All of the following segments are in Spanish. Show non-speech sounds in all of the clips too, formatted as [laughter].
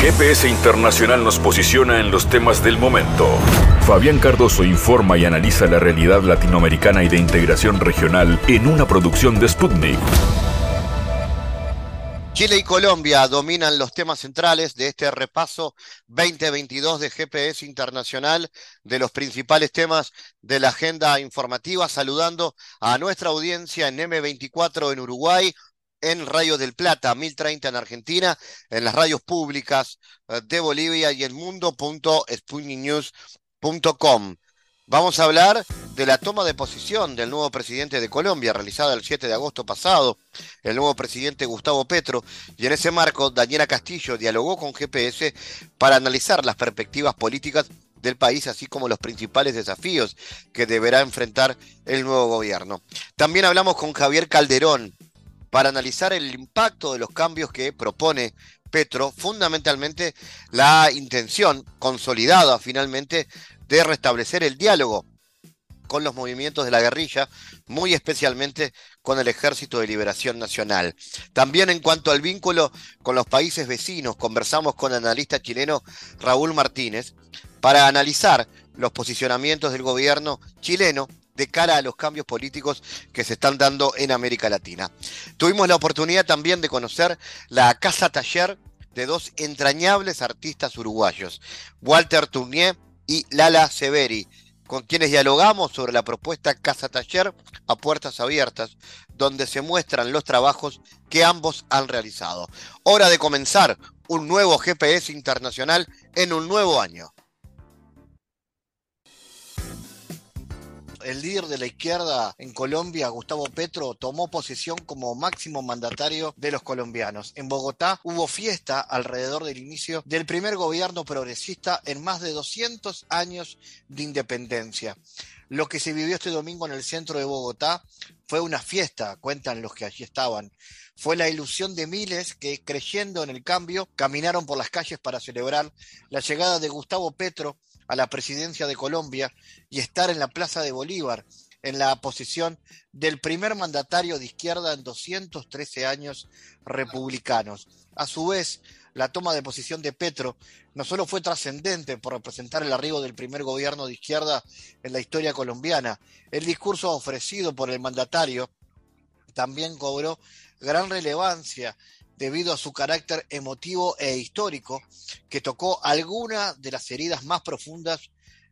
GPS Internacional nos posiciona en los temas del momento. Fabián Cardoso informa y analiza la realidad latinoamericana y de integración regional en una producción de Sputnik. Chile y Colombia dominan los temas centrales de este repaso 2022 de GPS Internacional de los principales temas de la agenda informativa, saludando a nuestra audiencia en M24 en Uruguay, en Radio del Plata, 1030 en Argentina, en las radios públicas eh, de Bolivia y el mundo.sputniknews.com. Vamos a hablar de la toma de posición del nuevo presidente de Colombia, realizada el 7 de agosto pasado, el nuevo presidente Gustavo Petro, y en ese marco Daniela Castillo dialogó con GPS para analizar las perspectivas políticas del país, así como los principales desafíos que deberá enfrentar el nuevo gobierno. También hablamos con Javier Calderón para analizar el impacto de los cambios que propone Petro, fundamentalmente la intención consolidada finalmente de restablecer el diálogo con los movimientos de la guerrilla, muy especialmente con el Ejército de Liberación Nacional. También en cuanto al vínculo con los países vecinos, conversamos con el analista chileno Raúl Martínez para analizar los posicionamientos del gobierno chileno de cara a los cambios políticos que se están dando en América Latina. Tuvimos la oportunidad también de conocer la casa taller de dos entrañables artistas uruguayos, Walter Tournier y Lala Severi, con quienes dialogamos sobre la propuesta Casa Taller a puertas abiertas, donde se muestran los trabajos que ambos han realizado. Hora de comenzar un nuevo GPS internacional en un nuevo año. El líder de la izquierda en Colombia, Gustavo Petro, tomó posesión como máximo mandatario de los colombianos. En Bogotá hubo fiesta alrededor del inicio del primer gobierno progresista en más de 200 años de independencia. Lo que se vivió este domingo en el centro de Bogotá fue una fiesta, cuentan los que allí estaban. Fue la ilusión de miles que, creyendo en el cambio, caminaron por las calles para celebrar la llegada de Gustavo Petro a la presidencia de Colombia y estar en la Plaza de Bolívar, en la posición del primer mandatario de izquierda en 213 años republicanos. A su vez, la toma de posición de Petro no solo fue trascendente por representar el arribo del primer gobierno de izquierda en la historia colombiana, el discurso ofrecido por el mandatario también cobró gran relevancia debido a su carácter emotivo e histórico, que tocó alguna de las heridas más profundas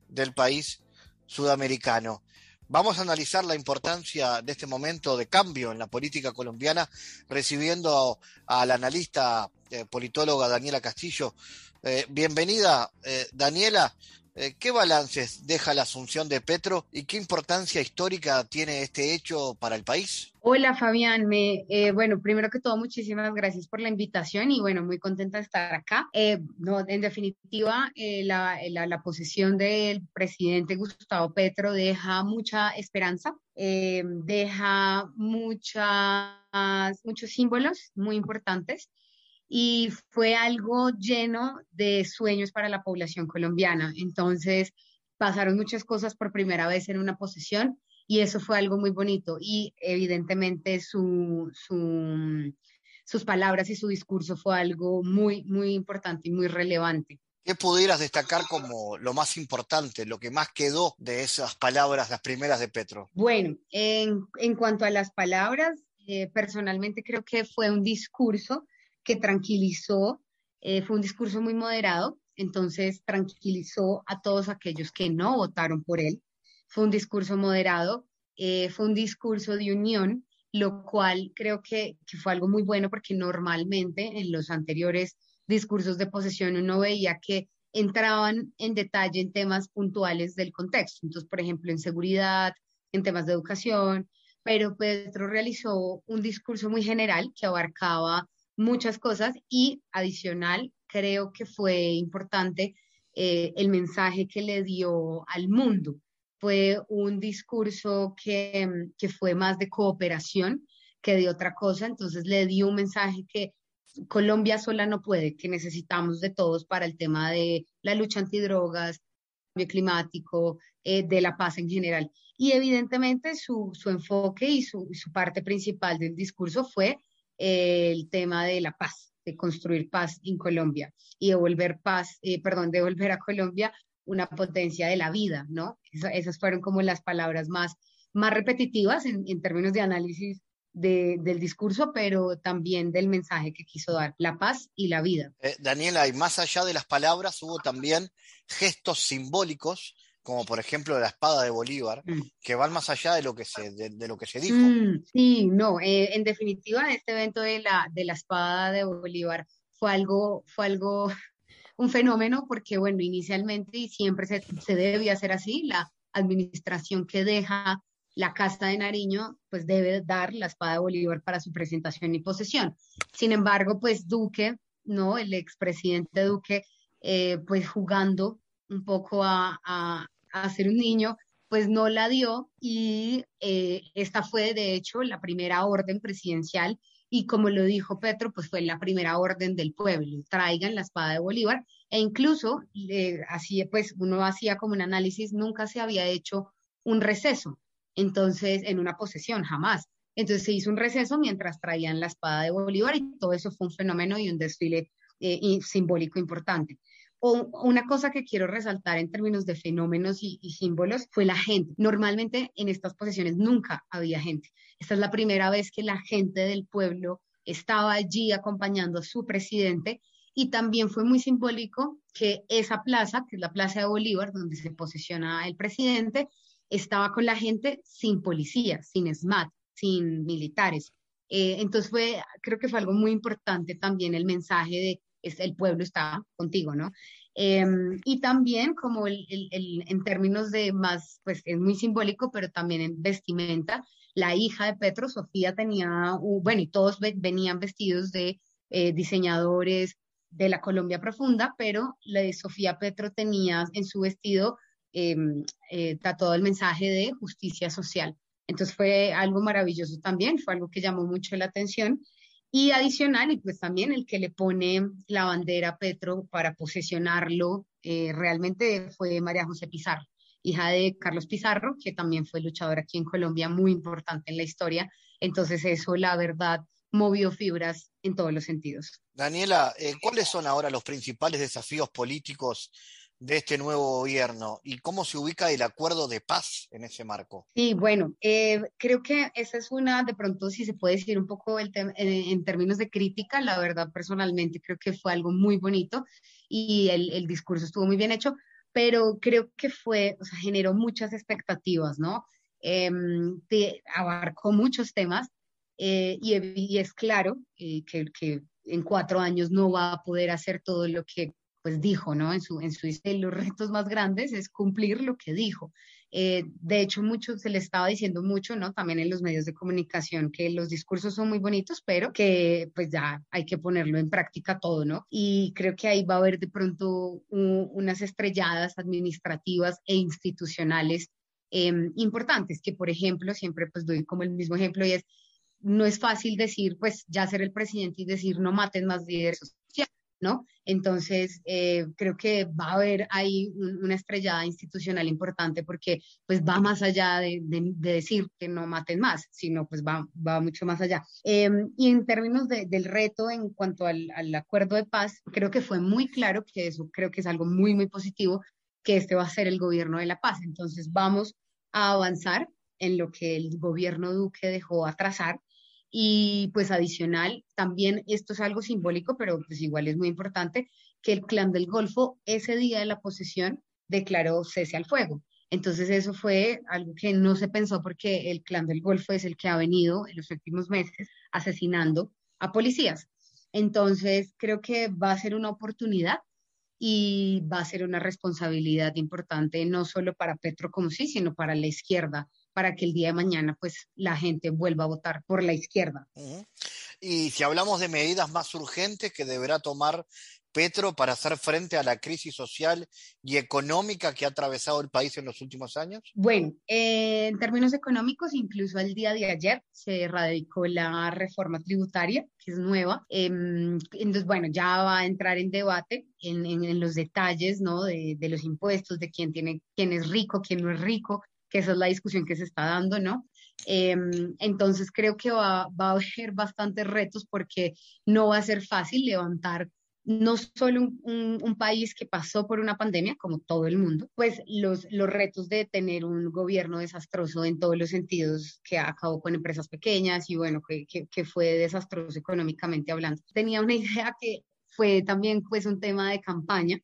del país sudamericano. Vamos a analizar la importancia de este momento de cambio en la política colombiana, recibiendo a la analista eh, politóloga Daniela Castillo. Eh, bienvenida, eh, Daniela. Eh, ¿Qué balances deja la asunción de Petro y qué importancia histórica tiene este hecho para el país? Hola Fabián, me, eh, bueno, primero que todo muchísimas gracias por la invitación y bueno, muy contenta de estar acá. Eh, no, en definitiva, la, la, la, posición del presidente Gustavo Petro deja mucha esperanza, deja muchas, muchos símbolos muy importantes y fue algo lleno de sueños para la población colombiana. Entonces, pasaron muchas cosas por primera vez en una posesión y eso fue algo muy bonito y evidentemente su, su, sus palabras y su discurso fue algo muy, muy importante y muy relevante. ¿Qué pudieras destacar como lo más importante, lo que más quedó de esas palabras, las primeras de Petro? Bueno, en, en cuanto a las palabras, eh, personalmente creo que fue un discurso que tranquilizó, eh, fue un discurso muy moderado, entonces tranquilizó a todos aquellos que no votaron por él. Fue un discurso moderado, eh, fue un discurso de unión, lo cual creo que, fue algo muy bueno porque normalmente en los anteriores discursos de posesión uno veía que entraban en detalle en temas puntuales del contexto. Entonces, por ejemplo, en seguridad, en temas de educación, pero Petro realizó un discurso muy general que abarcaba muchas cosas y adicional, creo que fue importante eh, el mensaje que le dio al mundo. Fue un discurso que, que fue más de cooperación que de otra cosa, entonces le dio un mensaje que Colombia sola no puede, que necesitamos de todos para el tema de la lucha antidrogas, cambio climático, eh, de la paz en general. Y evidentemente su, su enfoque y su, su parte principal del discurso fue el tema de la paz, de construir paz en Colombia y devolver paz, eh, perdón, devolver a Colombia una potencia de la vida, ¿no? esas fueron como las palabras más, más repetitivas en, en términos de análisis del discurso, pero también del mensaje que quiso dar, la paz y la vida. Eh, Daniela, y más allá de las palabras, hubo también gestos simbólicos, como por ejemplo la espada de Bolívar, mm. que van más allá de lo que se, de, lo que se dijo. Mm, sí, no, eh, en definitiva, este evento de la, de la espada de Bolívar fue algo, fue algo, [laughs] un fenómeno, porque bueno, inicialmente y siempre se, se debía hacer así, la administración que deja la casta de Nariño pues debe dar la espada de Bolívar para su presentación y posesión. Sin embargo, pues Duque, ¿no? El expresidente Duque, eh, pues jugando un poco a, a, ser un niño, pues no la dio y eh, esta fue de hecho la primera orden presidencial y como lo dijo Petro, pues fue la primera orden del pueblo, traigan la espada de Bolívar e incluso así pues uno hacía como un análisis, nunca se había hecho un receso, entonces, en una posesión, jamás. Entonces se hizo un receso mientras traían la espada de Bolívar y todo eso fue un fenómeno y un desfile eh, simbólico importante. Una cosa que quiero resaltar en términos de fenómenos y, símbolos fue la gente. Normalmente en estas posesiones nunca había gente. Esta es la primera vez que la gente del pueblo estaba allí acompañando a su presidente y también fue muy simbólico que esa plaza, que es la Plaza de Bolívar, donde se posesiona el presidente, estaba con la gente sin policía, sin SMAT, sin militares. Eh, entonces fue, creo que fue algo muy importante también el mensaje de el pueblo está contigo, ¿no? Em, y también como el, en términos de más, pues es muy simbólico, pero también en vestimenta, la hija de Petro, Sofía, tenía, bueno, y todos venían vestidos de eh, diseñadores de la Colombia profunda, pero la de Sofía Petro tenía en su vestido eh, eh, el mensaje de justicia social. Entonces fue algo maravilloso también, fue algo que llamó mucho la atención. Y adicional, y pues también el que le pone la bandera a Petro para posesionarlo, eh, realmente fue María José Pizarro, hija de Carlos Pizarro, que también fue luchador aquí en Colombia, muy importante en la historia. Entonces eso, la verdad, movió fibras en todos los sentidos. Daniela, eh, ¿cuáles son ahora los principales desafíos políticos de este nuevo gobierno y cómo se ubica el acuerdo de paz en ese marco. Sí, bueno, eh, creo que esa es una, de pronto, si se puede decir un poco el en, términos de crítica, la verdad, personalmente creo que fue algo muy bonito y el, el discurso estuvo muy bien hecho, pero creo que fue, o sea, generó muchas expectativas, ¿no? Eh, abarcó muchos temas eh, y, y, es claro eh, que, que en cuatro años no va a poder hacer todo lo que pues dijo, ¿no? En su, en su los retos más grandes es cumplir lo que dijo. Eh, de hecho, mucho se le estaba diciendo mucho, ¿no? También en los medios de comunicación que los discursos son muy bonitos, pero que pues ya hay que ponerlo en práctica todo, ¿no? Y creo que ahí va a haber de pronto unas estrelladas administrativas e institucionales em, importantes, que por ejemplo, siempre pues doy como el mismo ejemplo y es, no es fácil decir, pues ya ser el presidente y decir no maten más líderes ¿no? Entonces, eh, creo que va a haber ahí una estrellada institucional importante porque pues va más allá de, decir que no maten más, sino pues va, mucho más allá. Em, y en términos del reto en cuanto al, al acuerdo de paz, creo que fue muy claro que eso creo que es algo muy, muy positivo, que este va a ser el gobierno de la paz. Entonces, vamos a avanzar en lo que el gobierno Duque dejó atrasar y pues adicional, también esto es algo simbólico, pero pues igual es muy importante, que el clan del Golfo ese día de la posesión declaró cese al fuego. Entonces eso fue algo que no se pensó porque el clan del Golfo es el que ha venido en los últimos meses asesinando a policías. Entonces creo que va a ser una oportunidad y va a ser una responsabilidad importante no solo para Petro como sí, sino para la izquierda para que el día de mañana pues la gente vuelva a votar por la izquierda. Y si hablamos de medidas más urgentes que deberá tomar Petro para hacer frente a la crisis social y económica que ha atravesado el país en los últimos años? Bueno, eh, en términos económicos, incluso el día de ayer se radicó la reforma tributaria, que es nueva. Em, entonces, bueno, ya va a entrar en debate en, en, los detalles, ¿no? De, de, los impuestos, de quién tiene, quién es rico, quién no es rico, que esa es la discusión que se está dando, ¿no? Em, entonces creo que va, va, a haber bastantes retos porque no va a ser fácil levantar no solo un, un, país que pasó por una pandemia, como todo el mundo, pues los, los retos de tener un gobierno desastroso en todos los sentidos, que acabó con empresas pequeñas y bueno, que, que, que fue desastroso económicamente hablando. Tenía una [laughs] idea que fue también pues un tema de campaña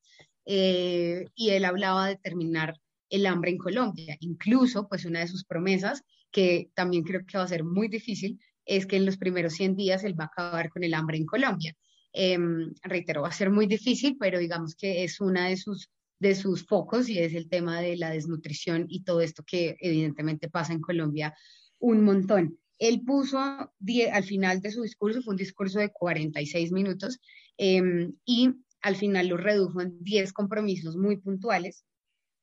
eh, y él hablaba de terminar el hambre en Colombia. Incluso, pues una de sus promesas, que también creo que va a ser muy difícil, es que en los primeros 100 días él va a acabar con el hambre en Colombia. Em, reitero, va a ser muy difícil, pero digamos que es una de sus, de sus focos y es el tema de la desnutrición y todo esto que evidentemente pasa en Colombia un montón. Él puso al final de su discurso, fue un discurso de 46 minutos, em, y al final lo redujo en 10 compromisos muy puntuales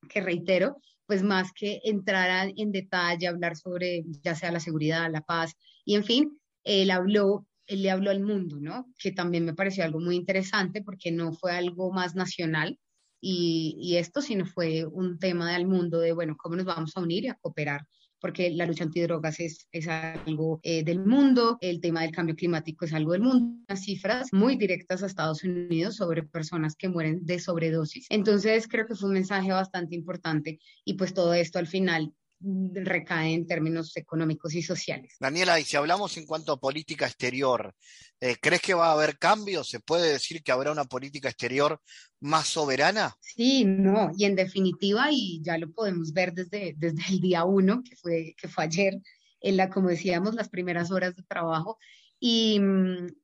que reitero, pues más que entrar en detalle, hablar sobre ya sea la seguridad, la paz y en fin, él habló, él le habló al mundo, ¿no? Que también me pareció algo muy interesante porque no fue algo más nacional y, y esto, sino fue un tema del mundo de, bueno, cómo nos vamos a unir y a cooperar porque la lucha antidrogas es, es algo eh, del mundo, el tema del cambio climático es algo del mundo, las cifras muy directas a Estados Unidos sobre personas que mueren de sobredosis. Entonces creo que fue un mensaje bastante importante y pues todo esto al final recae en términos económicos y sociales. Daniela, y si hablamos en cuanto a política exterior, eh, ¿crees que va a haber cambios? ¿Se puede decir que habrá una política exterior más soberana? Sí, no, y en definitiva, y ya lo podemos ver desde, desde el día uno, que fue, que fue ayer, en la, como decíamos, las primeras horas de trabajo, y,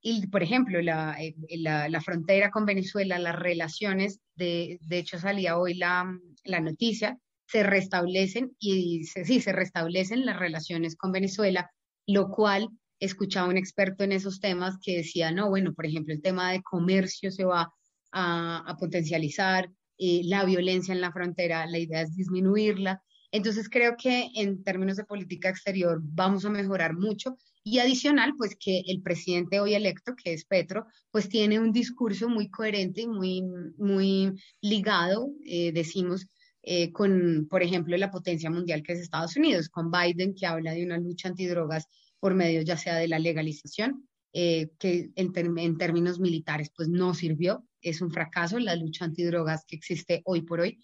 y, por ejemplo, la, eh, la, la, frontera con Venezuela, las relaciones, de, de hecho salía hoy la, la noticia se restablecen y se, sí, se restablecen las relaciones con Venezuela, lo cual escuchaba un experto en esos temas que decía, no, bueno, por ejemplo, el tema de comercio se va a, potencializar, eh, la violencia en la frontera, la idea es disminuirla. Entonces creo que en términos de política exterior vamos a mejorar mucho y adicional, pues que el presidente hoy electo, que es Petro, pues tiene un discurso muy coherente y muy, muy ligado, eh, decimos, eh, con, por ejemplo, la potencia mundial que es Estados Unidos, con Biden que habla de una lucha antidrogas por medio ya sea de la legalización, eh, que en, en, términos militares pues no sirvió, es un fracaso la lucha antidrogas que existe hoy por hoy.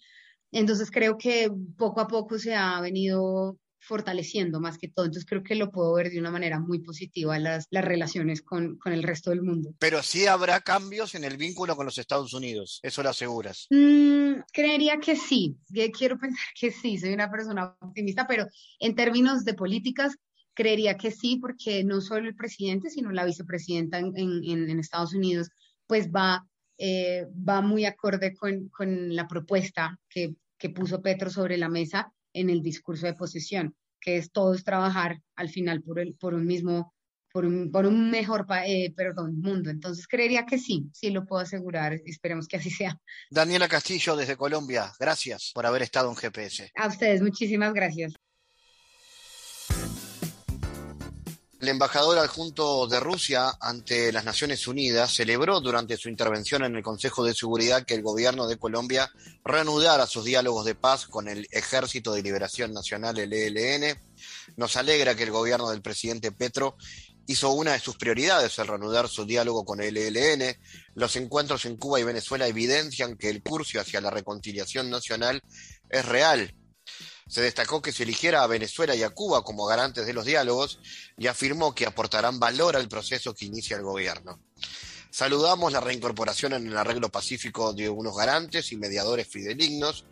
Entonces creo que poco a poco se ha venido fortaleciendo más que todo. Entonces creo que lo puedo ver de una manera muy positiva las, las relaciones con, con el resto del mundo. Pero sí habrá cambios en el vínculo con los Estados Unidos, eso lo aseguras. Mm, creería que sí, quiero [laughs] pensar que sí, soy una persona optimista, pero en términos de políticas, creería que sí, porque no solo el presidente, sino la vicepresidenta en, en, en Estados Unidos, pues va, eh, va muy acorde con, con la propuesta que, que puso Petro sobre la mesa en el discurso de posesión, que es todos trabajar al final por, el, por un mismo, por un, por un mejor eh, perdón, mundo. Entonces creería que sí, sí lo puedo asegurar, esperemos que así sea. Daniela Castillo desde Colombia, gracias por haber estado en GPS. A ustedes, muchísimas gracias. El embajador adjunto de Rusia ante las Naciones Unidas celebró durante su intervención en el Consejo de Seguridad que el gobierno de Colombia reanudara sus diálogos de paz con el Ejército de Liberación Nacional, el ELN. Nos alegra que el gobierno del presidente Petro hizo una de sus prioridades el reanudar su diálogo con el ELN. Los encuentros en Cuba y Venezuela evidencian que el curso hacia la reconciliación nacional es real se destacó que se eligiera a Venezuela y a Cuba como garantes de los diálogos y afirmó que aportarán valor al proceso que inicia el gobierno. Saludamos la reincorporación en el arreglo pacífico de unos garantes y mediadores fidelignos,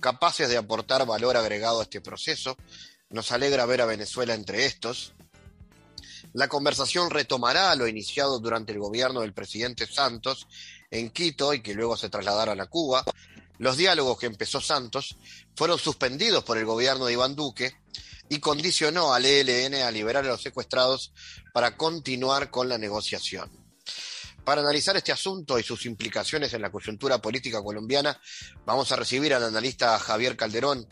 capaces de aportar valor agregado a este proceso. Nos alegra ver a Venezuela entre estos. La conversación retomará lo iniciado durante el gobierno del presidente Santos en Quito y que luego se trasladaron a Cuba, los diálogos que empezó Santos fueron suspendidos por el gobierno de Iván Duque y condicionó al ELN a liberar a los secuestrados para continuar con la negociación. Para analizar este asunto y sus implicaciones en la coyuntura política colombiana, vamos a recibir al analista Javier Calderón.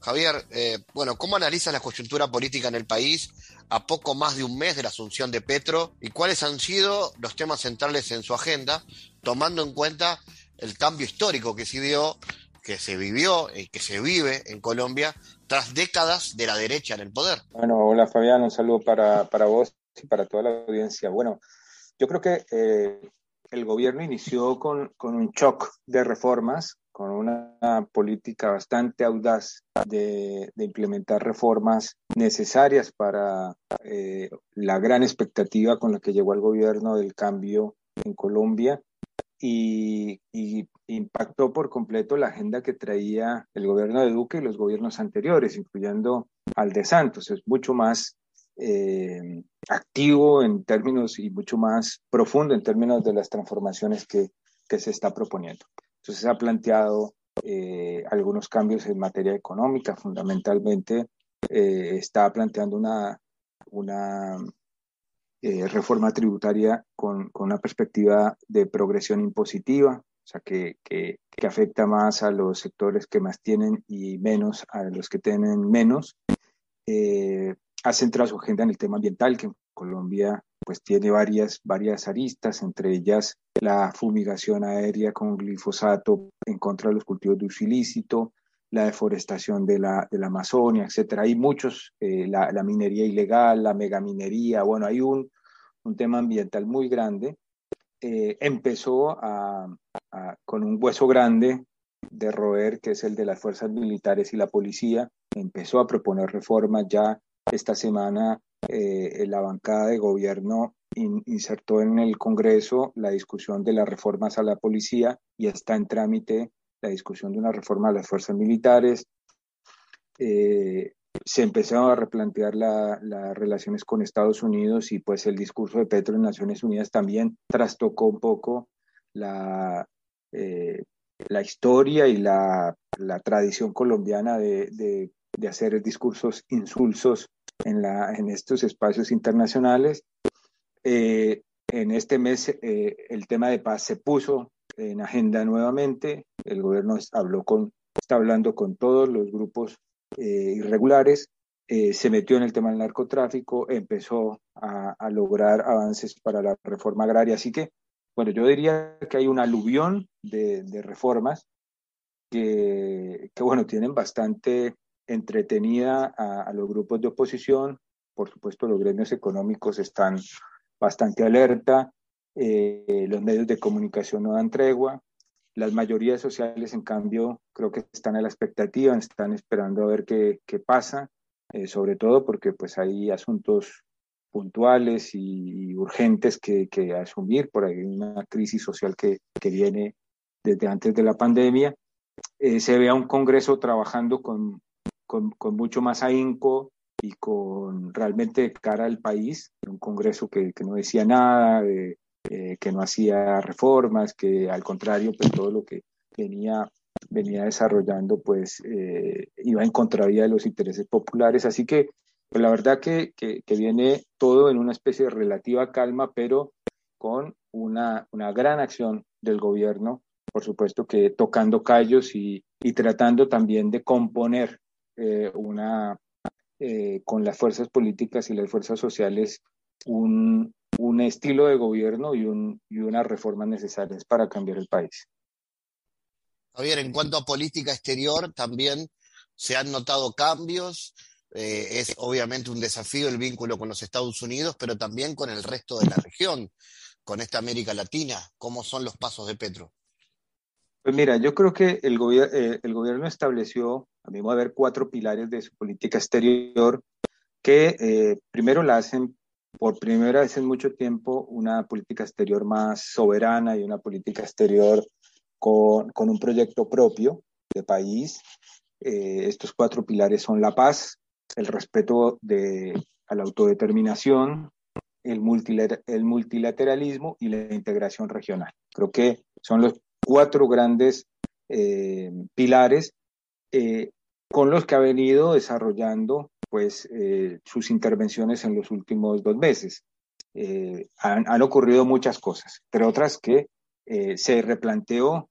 Javier, eh, bueno, ¿cómo analizas la coyuntura política en el país a poco más de un mes de la asunción de Petro y cuáles han sido los temas centrales en su agenda, tomando en cuenta el cambio histórico que se dio, que se vivió y que se vive en Colombia tras décadas de la derecha en el poder. Bueno, hola Fabián, un saludo para, para vos y para toda la audiencia. Bueno, yo creo que eh, el gobierno inició con, con, un shock de reformas, con una política bastante audaz de, de implementar reformas necesarias para eh, la gran expectativa con la que llegó el gobierno del cambio en Colombia y, impactó por completo la agenda que traía el gobierno de Duque y los gobiernos anteriores, incluyendo al de Santos. Es mucho más eh, activo en términos y mucho más profundo en términos de las transformaciones que, que se está proponiendo. Entonces ha planteado eh, algunos cambios en materia económica, fundamentalmente eh, está planteando una, una eh, reforma tributaria con, con, una perspectiva de progresión impositiva, o sea, que, que, afecta más a los sectores que más tienen y menos a los que tienen menos. Eh, ha centrado su agenda en el tema ambiental, que en Colombia pues tiene varias, varias aristas, entre ellas la fumigación aérea con glifosato en contra de los cultivos de uso ilícito, la deforestación de la, de la Amazonia, etcétera. Hay muchos, eh, la, minería ilegal, la megaminería, bueno, hay un, un tema ambiental muy grande. Eh, empezó a, con un hueso grande de roer, que es el de las fuerzas militares y la policía. Empezó a proponer reformas ya esta semana. Eh, la bancada de gobierno in, insertó en el Congreso la discusión de las reformas a la policía y está en trámite la discusión de una reforma a las fuerzas militares. Eh, se empezaron a replantear las la relaciones con Estados Unidos y pues el discurso de Petro en Naciones Unidas también trastocó un poco la, eh, la historia y la, la tradición colombiana de, de, de, hacer discursos insulsos en, la, en estos espacios internacionales. Eh, en este mes eh, el tema de paz se puso en agenda nuevamente. El gobierno habló con, está hablando con todos los grupos eh, irregulares, eh, se metió en el tema del narcotráfico, empezó a, lograr avances para la reforma agraria. Así que, bueno, yo diría que hay una aluvión de, reformas que, que, bueno, tienen bastante entretenida a, a los grupos de oposición. Por supuesto, los gremios económicos están bastante alerta eh, los medios de comunicación no dan tregua, las mayorías sociales, en cambio, creo que están a la expectativa, están esperando a ver qué, pasa, eh, sobre todo porque pues hay asuntos puntuales y, urgentes que, asumir, por ahí una crisis social que, que viene desde antes de la pandemia. Eh, se ve a un Congreso trabajando con, con, mucho más ahínco y con realmente cara al país, un Congreso que, no decía nada, de, eh, que no hacía reformas, que al contrario, pues todo lo que venía, venía desarrollando, pues eh, iba en contravía de los intereses populares. Así que pues, la verdad que, que, que, viene todo en una especie de relativa calma, pero con una, una gran acción del gobierno, por supuesto que tocando callos y, y tratando también de componer eh, una, eh, con las fuerzas políticas y las fuerzas sociales un, un estilo de gobierno y, un, y unas reformas necesarias para cambiar el país. Javier, en cuanto a política exterior, también se han notado cambios. Eh, es obviamente un desafío el vínculo con los Estados Unidos, pero también con el resto de la región, con esta América Latina. ¿Cómo son los pasos de Petro? Pues mira, yo creo que el, gobier eh, el gobierno estableció, a mí va a haber cuatro pilares de su política exterior que eh, primero la hacen por primera vez en mucho tiempo una política exterior más soberana y una política exterior con, con un proyecto propio de país. Eh, estos cuatro pilares son la paz, el respeto de, a la autodeterminación, el, el multilateralismo y la integración regional. Creo que son los cuatro grandes eh, pilares eh, con los que ha venido desarrollando pues, eh, sus intervenciones en los últimos dos meses. Eh, han, ocurrido muchas cosas, entre otras que eh, se replanteó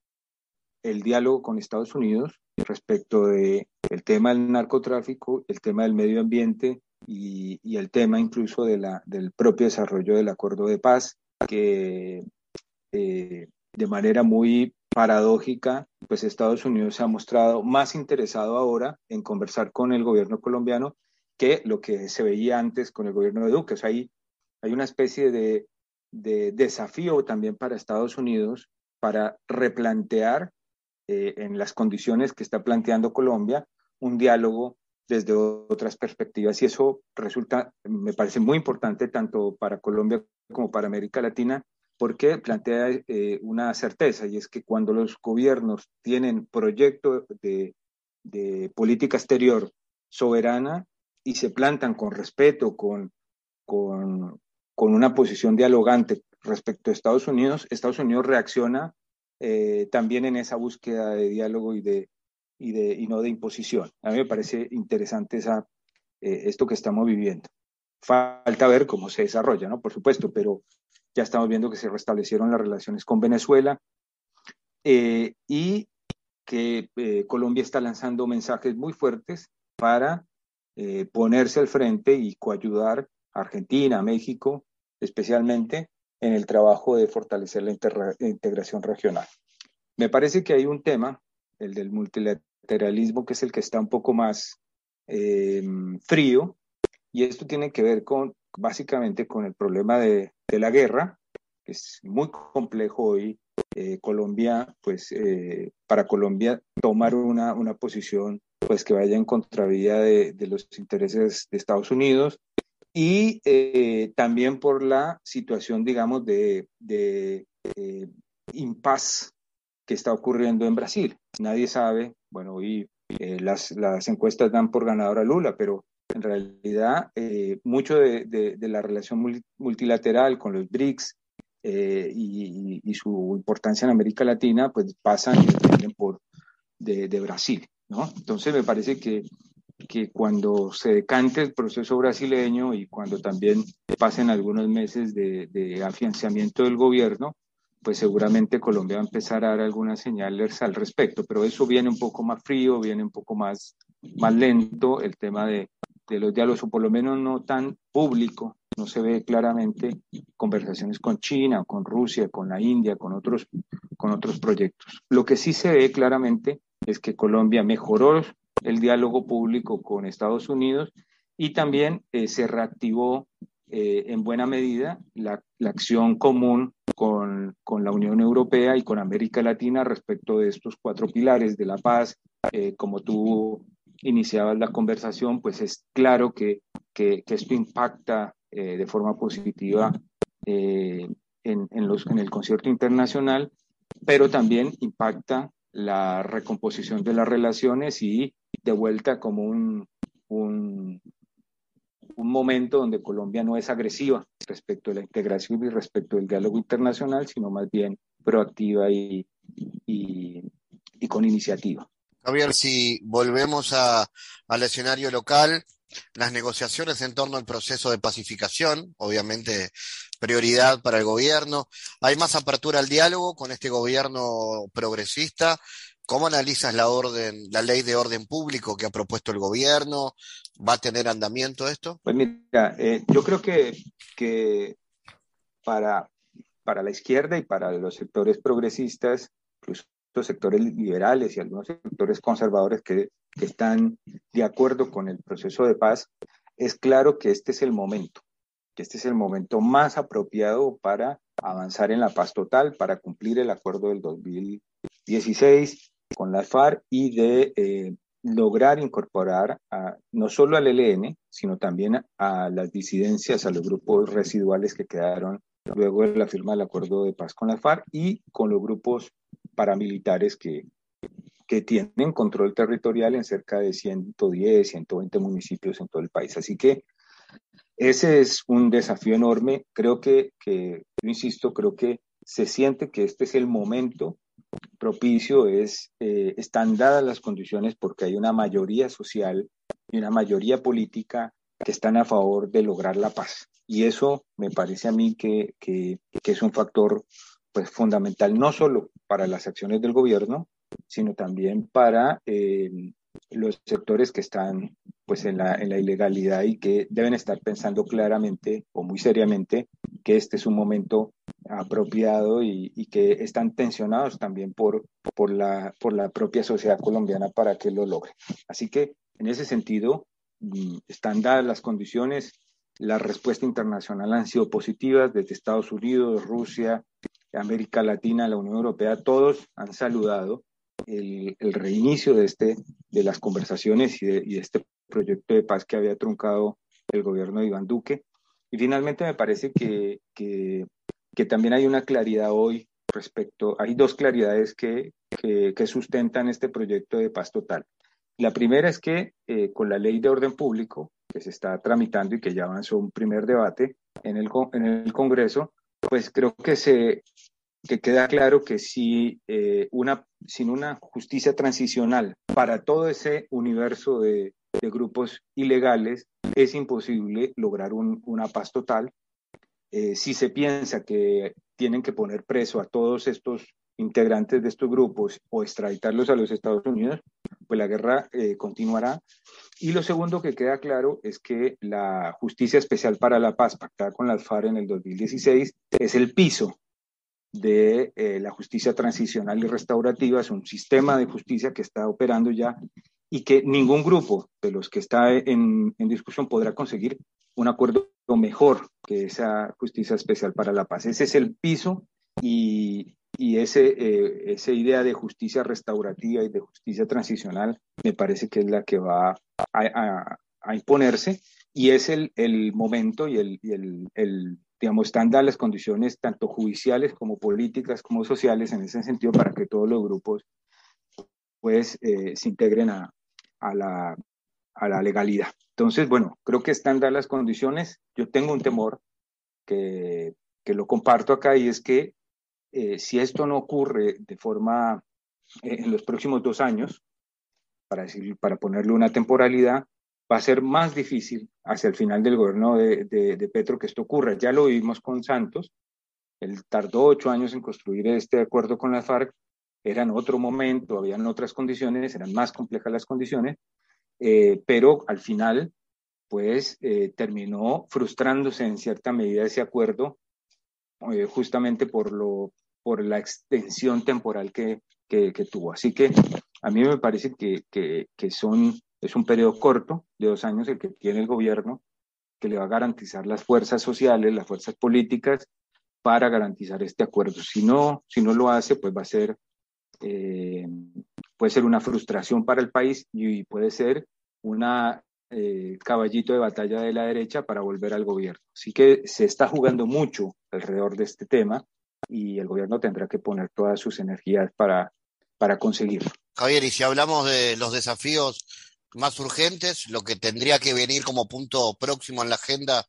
el diálogo con Estados Unidos respecto de tema del narcotráfico, el tema del medio ambiente y, el tema incluso del propio desarrollo del acuerdo de paz, que de manera muy paradójica pues Estados Unidos se ha mostrado más interesado ahora en conversar con el gobierno colombiano que lo que se veía antes con el gobierno de Duque. O sea, hay, hay una especie de, de desafío también para Estados Unidos para replantear eh, en las condiciones que está planteando Colombia un diálogo desde otras perspectivas y eso resulta, me parece muy importante tanto para Colombia como para América Latina porque plantea eh, una certeza y es que cuando los gobiernos tienen proyecto de, de, política exterior soberana y se plantan con respeto, con, con, con, una posición dialogante respecto a Estados Unidos, Estados Unidos reacciona eh, también en esa búsqueda de diálogo y, de, y, de, y no de imposición. A mí me parece interesante esa, eh, esto que estamos viviendo. Falta ver cómo se desarrolla, ¿no? Por supuesto, pero ya estamos viendo que se restablecieron las relaciones con Venezuela eh, y que eh, Colombia está lanzando mensajes muy fuertes para eh, ponerse al frente y coayudar a Argentina, a México, especialmente en el trabajo de fortalecer la integración regional. Me parece que hay un tema, el del multilateralismo, que es el que está un poco más frío, y esto tiene que ver con básicamente con el problema de, de la guerra, que es muy complejo hoy. Eh, Colombia, pues eh, para Colombia tomar una, una, posición pues que vaya en contravía de, de los intereses de Estados Unidos y eh, también por la situación, digamos, de, de impas que está ocurriendo en Brasil. Nadie sabe, bueno, hoy las, las encuestas dan por ganador a Lula, pero en realidad, eh, mucho de, de, la relación multilateral con los BRICS eh, y, y, su importancia en América Latina, pues pasan por, de, de, Brasil, ¿no? Entonces me parece que, que cuando se decante el proceso brasileño y cuando también pasen algunos meses de, de afianzamiento del gobierno, pues seguramente Colombia va a empezar a dar algunas señales al respecto, pero eso viene un poco más frío, viene un poco más, más lento, el tema de, de los diálogos, o por lo menos no tan público, no se ve claramente conversaciones con China, con Rusia, con la India, con otros, con otros proyectos. Lo que sí se ve claramente es que Colombia mejoró el diálogo público con Estados Unidos y también eh, se reactivó eh, en buena medida la, la acción común con, con, la Unión Europea y con América Latina respecto de estos cuatro pilares de la paz, eh, como tú iniciabas la conversación, pues es claro que, que, esto impacta eh, de forma positiva eh, en, en, los, en el concierto internacional, pero también impacta la recomposición de las relaciones y de vuelta como un, un, momento donde Colombia no es agresiva respecto a la integración y respecto al diálogo internacional, sino más bien proactiva y, y, con iniciativa. Javier, si volvemos al escenario local, las negociaciones en torno al proceso de pacificación, obviamente prioridad para el gobierno. ¿Hay más apertura al diálogo con este gobierno progresista? ¿Cómo analizas la orden, la ley de orden público que ha propuesto el gobierno? ¿Va a tener andamiento esto? Pues mira, eh, yo creo que, que para, para la izquierda y para los sectores progresistas, incluso sectores liberales y algunos sectores conservadores que, que, están de acuerdo con el proceso de paz, es claro que este es el momento, que este es el momento más apropiado para avanzar en la paz total, para cumplir el acuerdo del 2016 con la FARC y de eh, lograr incorporar a, no solo al ELN, sino también a las disidencias, a los grupos residuales que quedaron luego de la firma del acuerdo de paz con la FARC y con los grupos paramilitares que, que tienen control territorial en cerca de 110, 120 municipios en todo el país. Así que ese es un desafío enorme. Creo que, que yo insisto, creo que se siente que este es el momento propicio, es, eh, están dadas las condiciones porque hay una mayoría social y una mayoría política que están a favor de lograr la paz. Y eso me parece a mí que, que, que es un factor pues fundamental no solo para las acciones del gobierno, sino también para eh, los sectores que están pues en la, en la ilegalidad y que deben estar pensando claramente o muy seriamente que este es un momento apropiado y, que están tensionados también por, por, la, por la propia sociedad colombiana para que lo logre. Así que en ese sentido, mm, están dadas las condiciones, la respuesta internacional han sido positivas desde Estados Unidos, Rusia, América Latina, la Unión Europea, todos han saludado el, reinicio de, este, de las conversaciones y de, este proyecto de paz que había truncado el gobierno de Iván Duque. Y finalmente me parece que, que, también hay una claridad hoy respecto, hay dos claridades que, que, sustentan este proyecto de paz total. La primera es que eh, con la ley de orden público que se está tramitando y que ya avanzó un primer debate en el, en el Congreso, pues creo que se que queda claro que si eh, una, sin una justicia transicional para todo ese universo de, grupos ilegales es imposible lograr una paz total. Eh, si se piensa que tienen que poner preso a todos estos integrantes de estos grupos o extraditarlos a los Estados Unidos, pues la guerra eh, continuará. Y lo segundo que queda claro es que la Justicia Especial para la Paz, pactada con las FARC en el 2016, es el piso de eh, la justicia transicional y restaurativa, es un sistema de justicia que está operando ya y que ningún grupo de los que está en, en discusión podrá conseguir un acuerdo mejor que esa justicia especial para la paz. Ese es el piso y, y ese, eh, esa idea de justicia restaurativa y de justicia transicional me parece que es la que va a, imponerse y es el, el momento y, el, y el, el, digamos, están dadas las condiciones tanto judiciales como políticas como sociales en ese sentido para que todos los grupos pues eh, se integren a, a, la, a la legalidad. Entonces, bueno, creo que están dadas las condiciones. Yo tengo un temor que, que lo comparto acá y es que eh, si esto no ocurre de forma eh, en los próximos dos años, para, decir, para ponerle una temporalidad, va a ser más difícil hacia el final del gobierno de, de, Petro que esto ocurra. Ya lo vimos con Santos, él tardó ocho años en construir este acuerdo con la FARC, era en otro momento, habían otras condiciones, eran más complejas las condiciones, eh, pero al final, pues terminó frustrándose en cierta medida ese acuerdo, justamente por lo, por la extensión temporal que, que, tuvo. Así que a mí me parece que, que, son, es un periodo corto de dos años el que tiene el gobierno que le va a garantizar las fuerzas sociales, las fuerzas políticas para garantizar este acuerdo. Si no, si no lo hace, pues va a ser, eh, puede ser una frustración para el país y puede ser una eh, caballito de batalla de la derecha para volver al gobierno. Así que se está jugando mucho alrededor de este tema y el gobierno tendrá que poner todas sus energías para, para conseguirlo. Javier, y si hablamos de los desafíos más urgentes, lo que tendría que venir como punto próximo en la agenda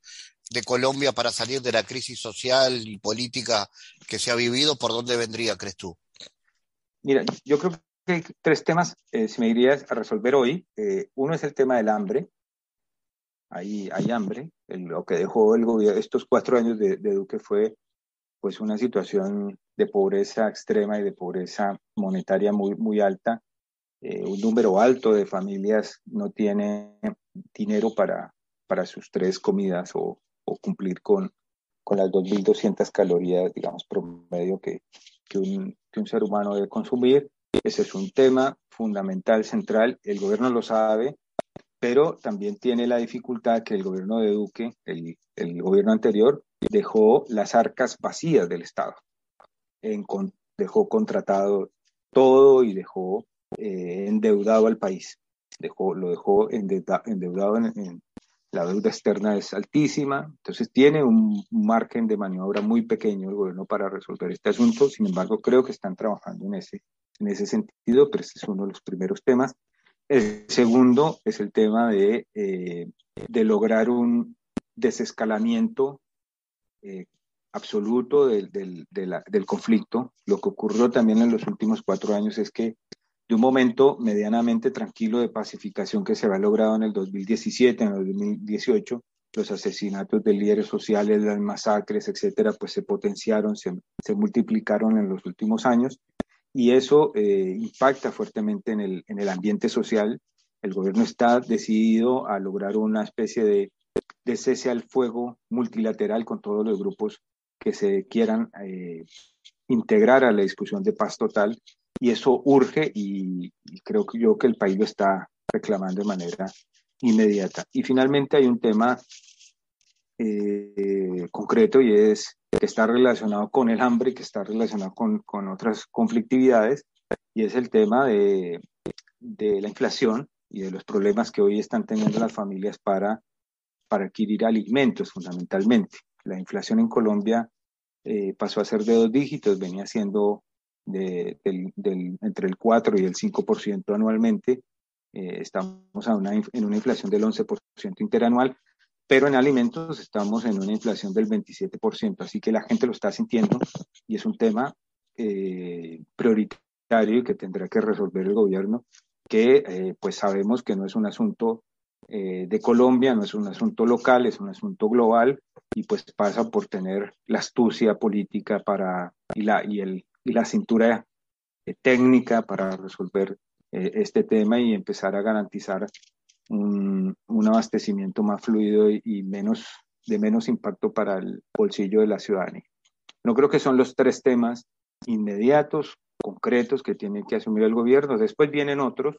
de Colombia para salir de la crisis social y política que se ha vivido, ¿por dónde vendría, crees tú? Mira, yo creo que hay tres temas, eh, si me dirías, a resolver hoy. Eh, uno es el tema del hambre. Hay, hay hambre. lo que dejó el gobierno, estos cuatro años de, de Duque fue pues una situación de pobreza extrema y de pobreza monetaria muy, muy alta. Eh, un número alto de familias no tiene dinero para, para sus tres comidas o, o cumplir con, con las 2.200 calorías, digamos, promedio que, que, un, que un ser humano debe consumir. Ese es un tema fundamental, central. El gobierno lo sabe, pero también tiene la dificultad que el gobierno de Duque, el, el gobierno anterior, dejó las arcas vacías del Estado. dejó contratado todo y dejó eh, endeudado al país. Dejó, lo dejó endeudado en, la deuda externa es altísima, entonces tiene un margen de maniobra muy pequeño el gobierno para resolver este asunto. Sin embargo, creo que están trabajando en ese, en ese sentido, pero este es uno de los primeros temas. El segundo es el tema de, eh, de lograr un desescalamiento eh, absoluto del, del, del, conflicto. Lo que ocurrió también en los últimos cuatro años es que de un momento medianamente tranquilo de pacificación que se había logrado en el 2017, en el 2018, los asesinatos de líderes sociales, las masacres, etcétera, pues se potenciaron, se, se multiplicaron en los últimos años y eso eh, impacta fuertemente en el, en el ambiente social. El gobierno está decidido a lograr una especie de de cese al fuego multilateral con todos los grupos que se quieran eh, integrar a la discusión de paz total y eso urge y, creo que yo que el país lo está reclamando de manera inmediata. Y finalmente hay un tema eh, concreto y es que está relacionado con el hambre que está relacionado con, con otras conflictividades y es el tema de, de, la inflación y de los problemas que hoy están teniendo las familias para, para adquirir alimentos fundamentalmente. La inflación en Colombia eh, pasó a ser de dos dígitos, venía siendo de, del, entre el 4 y el 5% anualmente. Eh, estamos a una, en una inflación del 11% interanual, pero en alimentos estamos en una inflación del 27%, así que la gente lo está sintiendo y es un tema eh, prioritario que tendrá que resolver el gobierno, que eh, pues sabemos que no es un asunto eh, de Colombia, no es un asunto local, es un asunto global y pues pasa por tener la astucia política para, y, la, y, el, y la cintura técnica para resolver este tema y empezar a garantizar un, abastecimiento más fluido y, menos, de menos impacto para el bolsillo de la ciudadanía. No creo que son los tres temas inmediatos, concretos que tiene que asumir el gobierno. Después vienen otros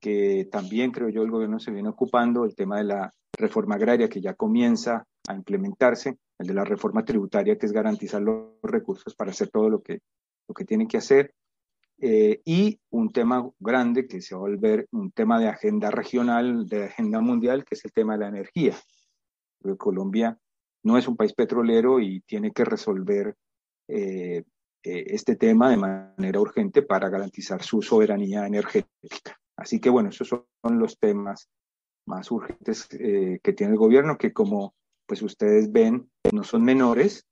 que también creo yo el gobierno se viene ocupando, el tema de la reforma agraria que ya comienza a implementarse, el de la reforma tributaria que es garantizar los recursos para hacer todo lo que, lo que tiene que hacer, eh, y un tema grande que se va a volver un tema de agenda regional, de agenda mundial, que es el tema de la energía. Colombia no es un país petrolero y tiene que resolver eh, eh, este tema de manera urgente para garantizar su soberanía energética. Así que bueno, esos son los temas más urgentes que tiene el gobierno, que como pues ustedes ven, no son menores,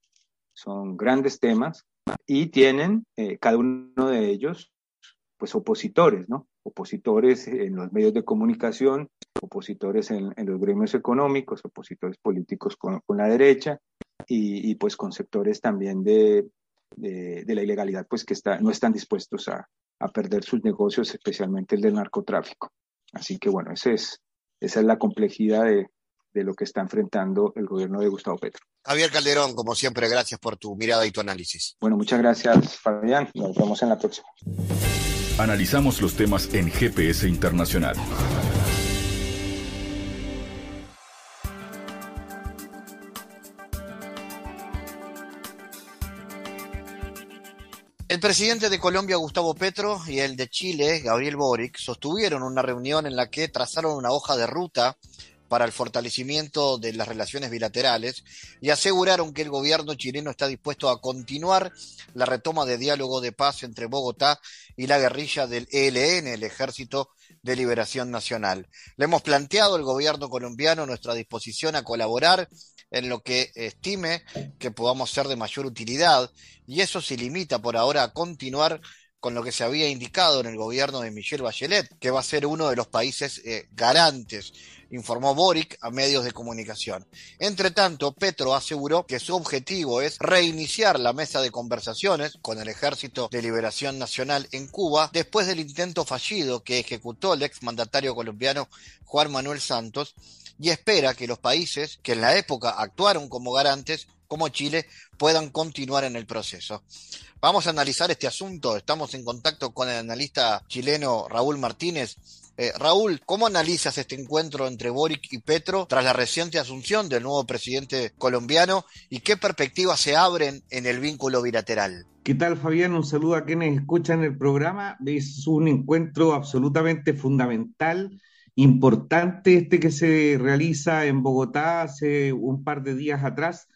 son grandes temas y tienen eh, cada uno de ellos pues opositores, ¿no? Opositores en los medios de comunicación, opositores en, los gremios económicos, opositores políticos con, la derecha y, pues con sectores también de, la ilegalidad, pues que está, no están dispuestos a, perder sus negocios, especialmente el del narcotráfico. Así que bueno, ese es, esa es la complejidad de, de lo que está enfrentando el gobierno de Gustavo Petro. Javier Calderón, como siempre, gracias por tu mirada y tu análisis. Bueno, muchas gracias, Fabián. Nos vemos en la próxima. Analizamos los temas en GPS Internacional. El presidente de Colombia, Gustavo Petro, y el de Chile, Gabriel Boric, sostuvieron una reunión en la que trazaron una hoja de ruta para el fortalecimiento de las relaciones bilaterales y aseguraron que el gobierno chileno está dispuesto a continuar la retoma de diálogo de paz entre Bogotá y la guerrilla del ELN, el Ejército de Liberación Nacional. Le hemos planteado al gobierno colombiano nuestra disposición a colaborar en lo que estime que podamos ser de mayor utilidad y eso se limita por ahora a continuar con lo que se había indicado en el gobierno de Michelle Bachelet, que va a ser uno de los países eh, garantes informó Boric a medios de comunicación. Entre tanto, Petro aseguró que su objetivo es reiniciar la mesa de conversaciones con el Ejército de Liberación Nacional en Cuba después del intento fallido que ejecutó el exmandatario colombiano Juan Manuel Santos y espera que los países que en la época actuaron como garantes como Chile puedan continuar en el proceso. Vamos a analizar este asunto. Estamos en contacto con el analista chileno Raúl Martínez. Eh, Raúl, ¿cómo analizas este encuentro entre Boric y Petro tras la reciente asunción del nuevo presidente colombiano y qué perspectivas se abren en el vínculo bilateral? ¿Qué tal, Fabián? Un saludo a quienes escuchan el programa. Es un encuentro absolutamente fundamental, importante este que se realiza en Bogotá hace un par de días atrás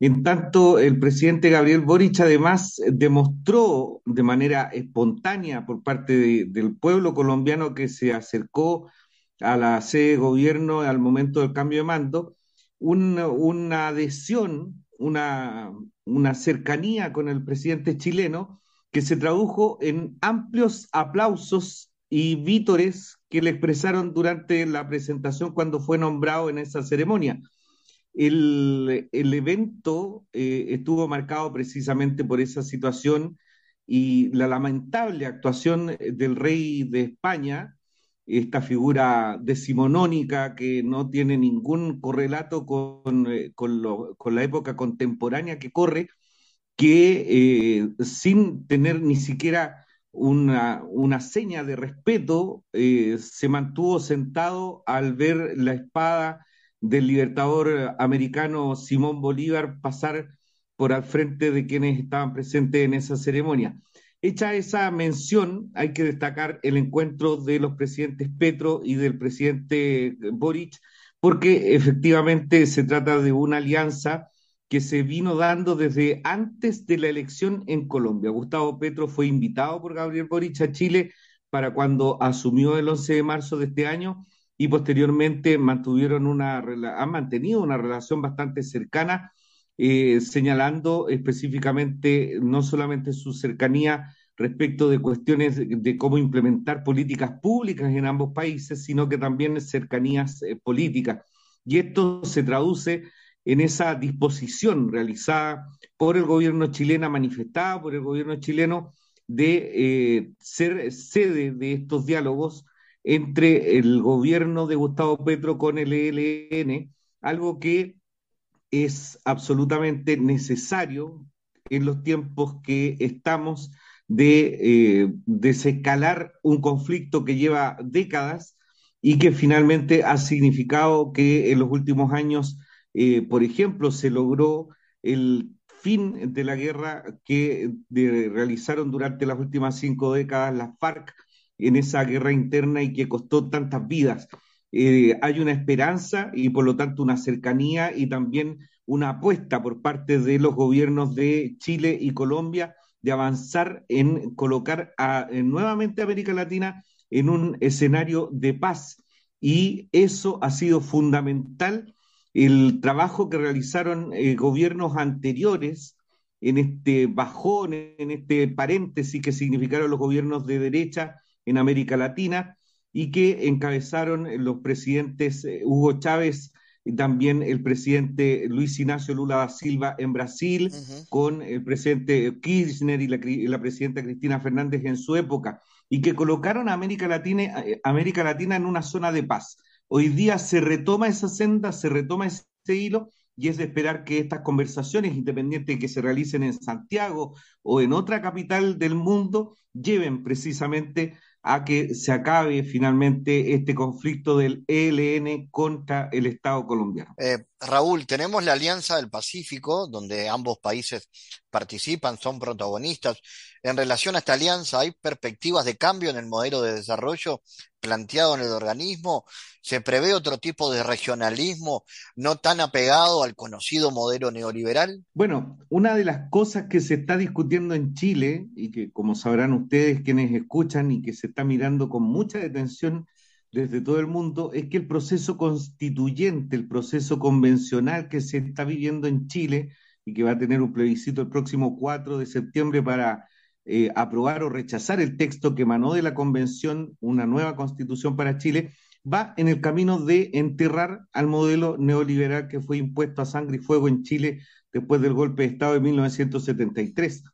en tanto, el presidente Gabriel Boric además demostró de manera espontánea por parte del pueblo colombiano que se acercó a la sede de gobierno al momento del cambio de mando, una adhesión, una cercanía con el presidente chileno que se tradujo en amplios aplausos y vítores que le expresaron durante la presentación cuando fue nombrado en esa ceremonia. El, evento eh, estuvo marcado precisamente por esa situación y la lamentable actuación del rey de España, esta figura decimonónica que no tiene ningún correlato con, eh, con, la época contemporánea que corre, que eh, sin tener ni siquiera una, una seña de respeto, eh, se mantuvo sentado al ver la espada del libertador americano Simón Bolívar pasar por al frente de quienes estaban presentes en esa ceremonia. Hecha esa mención, hay que destacar el encuentro de los presidentes Petro y del presidente Boric, porque efectivamente se trata de una alianza que se vino dando desde antes de la elección en Colombia. Gustavo Petro fue invitado por Gabriel Boric a Chile para cuando asumió el 11 de marzo de este año y posteriormente mantuvieron una, han mantenido una relación bastante cercana eh, señalando específicamente no solamente su cercanía respecto de cuestiones de, cómo implementar políticas públicas en ambos países, sino que también cercanías eh, políticas. Y esto se traduce en esa disposición realizada por el gobierno chileno, manifestada por el gobierno chileno, de eh, ser sede de estos diálogos entre el gobierno de Gustavo Petro con el ELN, algo que es absolutamente necesario en los tiempos que estamos de eh, desescalar un conflicto que lleva décadas y que finalmente ha significado que en los últimos años, eh, por ejemplo, se logró el fin de la guerra que realizaron durante las últimas cinco décadas las FARC en esa guerra interna y que costó tantas vidas. Eh, hay una esperanza y por lo tanto una cercanía y también una apuesta por parte de los gobiernos de Chile y Colombia de avanzar en colocar a, nuevamente América Latina en un escenario de paz. Y eso ha sido fundamental. El trabajo que realizaron eh, gobiernos anteriores en este bajón, en este paréntesis que significaron los gobiernos de derecha en América Latina, y que encabezaron los presidentes eh, Hugo Chávez y también el presidente Luis Ignacio Lula da Silva en Brasil, con el presidente Kirchner y la, presidenta Cristina Fernández en su época, y que colocaron a América Latina, eh, América Latina en una zona de paz. Hoy día se retoma esa senda, se retoma ese hilo, y es de esperar que estas conversaciones, independientes de que se realicen en Santiago o en otra capital del mundo, lleven precisamente a que se acabe finalmente este conflicto del ELN contra el Estado colombiano. Eh, Raúl, tenemos la Alianza del Pacífico, donde ambos países participan, son protagonistas. En relación a esta alianza, ¿hay perspectivas de cambio en el modelo de desarrollo planteado en el organismo? ¿Se prevé otro tipo de regionalismo no tan apegado al conocido modelo neoliberal? Bueno, una de las cosas que se está discutiendo en Chile y que, como sabrán ustedes quienes escuchan y que se está mirando con mucha detención desde todo el mundo, es que el proceso constituyente, el proceso convencional que se está viviendo en Chile y que va a tener un plebiscito el próximo 4 de septiembre para eh, aprobar o rechazar el texto que emanó de la convención, una nueva constitución para Chile, va en el camino de enterrar al modelo neoliberal que fue impuesto a sangre y fuego en Chile después del golpe de Estado de 1973.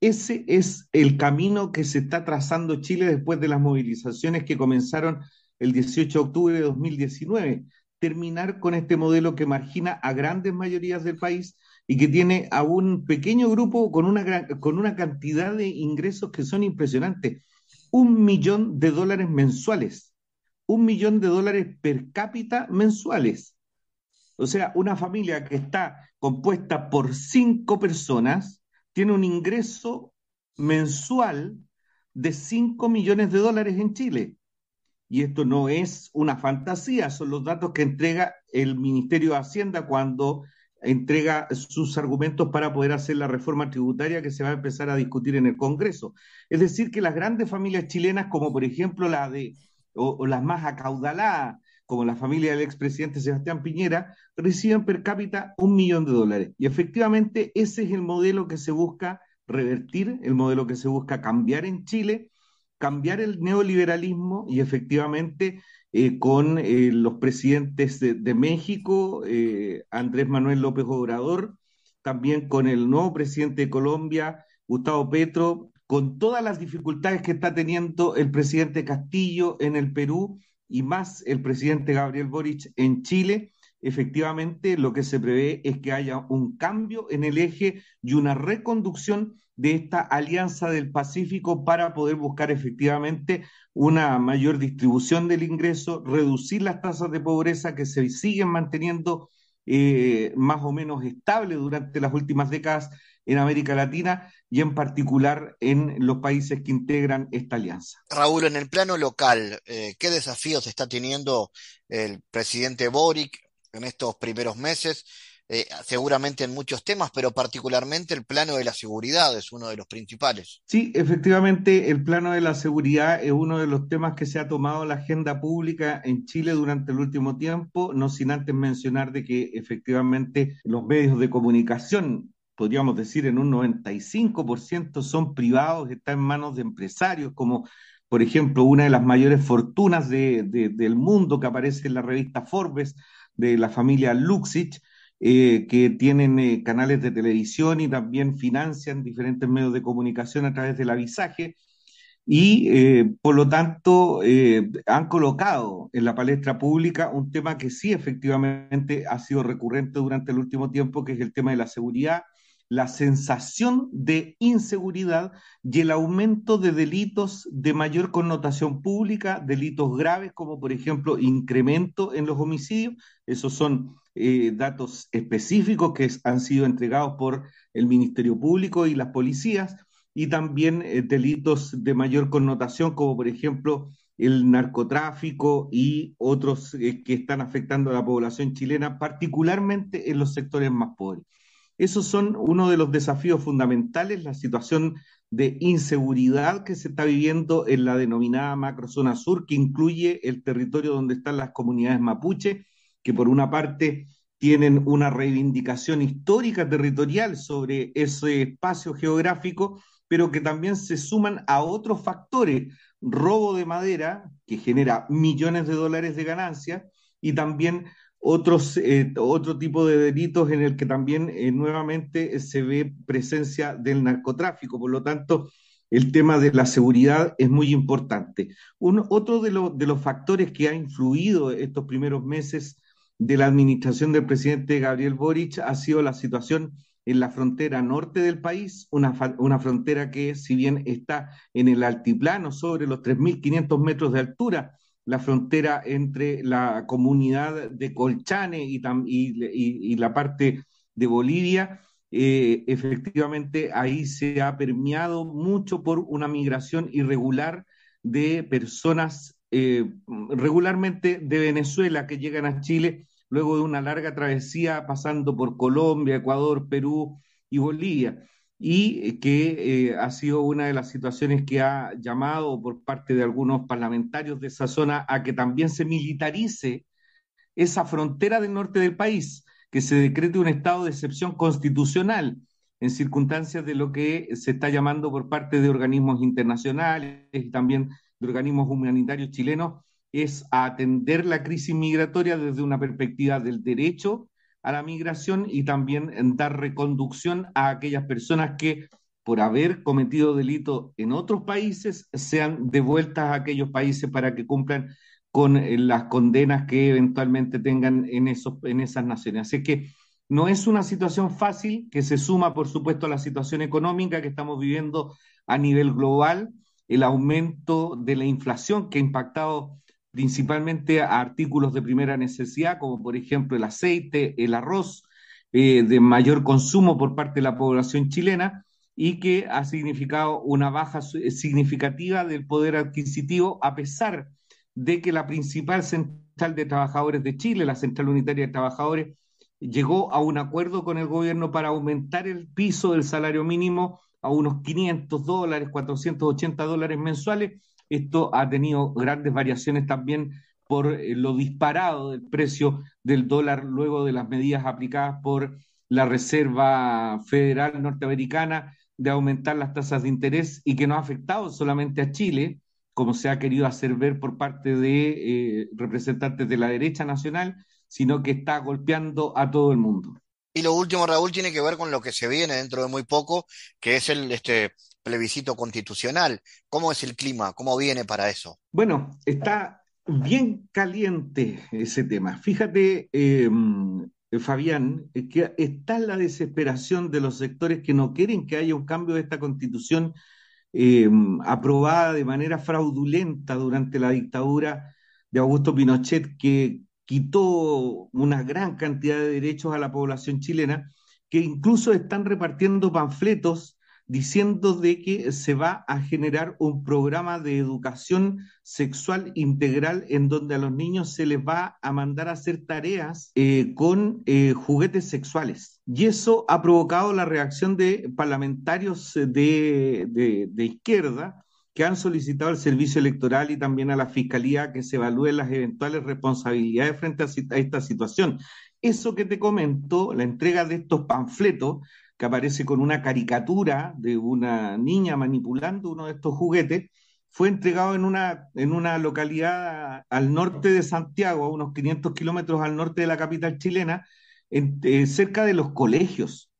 Ese es el camino que se está trazando Chile después de las movilizaciones que comenzaron el 18 de octubre de 2019. Terminar con este modelo que margina a grandes mayorías del país y que tiene a un pequeño grupo con una, con una cantidad de ingresos que son impresionantes. Un millón de dólares mensuales. Un millón de dólares per cápita mensuales. O sea, una familia que está compuesta por cinco personas tiene un ingreso mensual de 5 millones de dólares en Chile. Y esto no es una fantasía, son los datos que entrega el Ministerio de Hacienda cuando entrega sus argumentos para poder hacer la reforma tributaria que se va a empezar a discutir en el Congreso. Es decir, que las grandes familias chilenas, como por ejemplo la de, o, las más acaudaladas, como la familia del expresidente Sebastián Piñera, reciben per cápita un millón de dólares. Y efectivamente ese es el modelo que se busca revertir, el modelo que se busca cambiar en Chile, cambiar el neoliberalismo y efectivamente eh, con eh, los presidentes de, México, eh, Andrés Manuel López Obrador, también con el nuevo presidente de Colombia, Gustavo Petro, con todas las dificultades que está teniendo el presidente Castillo en el Perú y más el presidente Gabriel Boric en Chile, efectivamente lo que se prevé es que haya un cambio en el eje y una reconducción de esta alianza del Pacífico para poder buscar efectivamente una mayor distribución del ingreso, reducir las tasas de pobreza que se siguen manteniendo eh, más o menos estables durante las últimas décadas en América Latina y en particular en los países que integran esta alianza. Raúl, en el plano local, eh, ¿qué desafíos está teniendo el presidente Boric en estos primeros meses? Eh, seguramente en muchos temas, pero particularmente el plano de la seguridad es uno de los principales. Sí, efectivamente, el plano de la seguridad es uno de los temas que se ha tomado la agenda pública en Chile durante el último tiempo, no sin antes mencionar de que efectivamente los medios de comunicación podríamos decir en un 95% son privados, están en manos de empresarios, como por ejemplo una de las mayores fortunas del mundo que aparece en la revista Forbes de la familia Luxich, eh, que tienen eh, canales de televisión y también financian diferentes medios de comunicación a través del avisaje. Y eh, por lo tanto han colocado en la palestra pública un tema que sí efectivamente ha sido recurrente durante el último tiempo, que es el tema de la seguridad, la sensación de inseguridad y el aumento de delitos de mayor connotación pública, delitos graves como por ejemplo incremento en los homicidios. Esos son eh, datos específicos que han sido entregados por el Ministerio Público y las policías y también eh, delitos de mayor connotación como por ejemplo el narcotráfico y otros eh, que están afectando a la población chilena, particularmente en los sectores más pobres. Esos son uno de los desafíos fundamentales, la situación de inseguridad que se está viviendo en la denominada macrozona sur, que incluye el territorio donde están las comunidades mapuche, que por una parte tienen una reivindicación histórica territorial sobre ese espacio geográfico, pero que también se suman a otros factores, robo de madera, que genera millones de dólares de ganancia, y también otros, eh, otro tipo de delitos en el que también eh, nuevamente se ve presencia del narcotráfico. Por lo tanto, el tema de la seguridad es muy importante. otro de, de los factores que ha influido estos primeros meses de la administración del presidente Gabriel Boric ha sido la situación en la frontera norte del país, una, una frontera que si bien está en el altiplano sobre los 3.500 metros de altura, la frontera entre la comunidad de Colchane y, la parte de Bolivia, eh, efectivamente ahí se ha permeado mucho por una migración irregular de personas eh, regularmente de Venezuela que llegan a Chile luego de una larga travesía pasando por Colombia, Ecuador, Perú y Bolivia y que eh, ha sido una de las situaciones que ha llamado por parte de algunos parlamentarios de esa zona a que también se militarice esa frontera del norte del país, que se decrete un estado de excepción constitucional en circunstancias de lo que se está llamando por parte de organismos internacionales y también de organismos humanitarios chilenos, es atender la crisis migratoria desde una perspectiva del derecho a la migración y también dar reconducción a aquellas personas que por haber cometido delito en otros países sean devueltas a aquellos países para que cumplan con eh, las condenas que eventualmente tengan en, esos, en esas naciones. Así que no es una situación fácil que se suma, por supuesto, a la situación económica que estamos viviendo a nivel global, el aumento de la inflación que ha impactado principalmente a artículos de primera necesidad, como por ejemplo el aceite, el arroz, eh, de mayor consumo por parte de la población chilena y que ha significado una baja eh, significativa del poder adquisitivo, a pesar de que la principal central de trabajadores de Chile, la Central Unitaria de Trabajadores, llegó a un acuerdo con el gobierno para aumentar el piso del salario mínimo a unos 500 dólares, 480 dólares mensuales, esto ha tenido grandes variaciones también por eh, lo disparado del precio del dólar luego de las medidas aplicadas por la Reserva Federal Norteamericana de aumentar las tasas de interés y que no ha afectado solamente a Chile, como se ha querido hacer ver por parte de eh, representantes de la derecha nacional, sino que está golpeando a todo el mundo. Y lo último, Raúl, tiene que ver con lo que se viene dentro de muy poco, que es el este plebiscito constitucional. ¿Cómo es el clima? ¿Cómo viene para eso? Bueno, está bien caliente ese tema. Fíjate, eh, Fabián, que está la desesperación de los sectores que no quieren que haya un cambio de esta constitución eh, aprobada de manera fraudulenta durante la dictadura de Augusto Pinochet, que quitó una gran cantidad de derechos a la población chilena, que incluso están repartiendo panfletos diciendo de que se va a generar un programa de educación sexual integral en donde a los niños se les va a mandar a hacer tareas eh, con eh, juguetes sexuales. Y eso ha provocado la reacción de parlamentarios de, de izquierda que han solicitado al servicio electoral y también a la fiscalía que se evalúen las eventuales responsabilidades frente a, esta situación. Eso que te comento, la entrega de estos panfletos, que aparece con una caricatura de una niña manipulando uno de estos juguetes, fue entregado en una, en una localidad al norte de Santiago, a unos 500 kilómetros al norte de la capital chilena, eh, cerca de los colegios.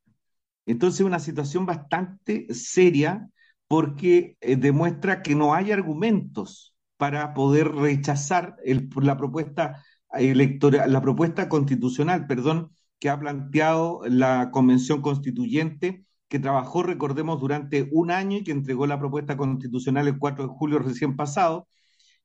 Entonces, una situación bastante seria porque eh, demuestra que no hay argumentos para poder rechazar la propuesta electoral, la propuesta constitucional, perdón, que ha planteado la Convención Constituyente, que trabajó, recordemos, durante un año y que entregó la propuesta constitucional el 4 de julio recién pasado,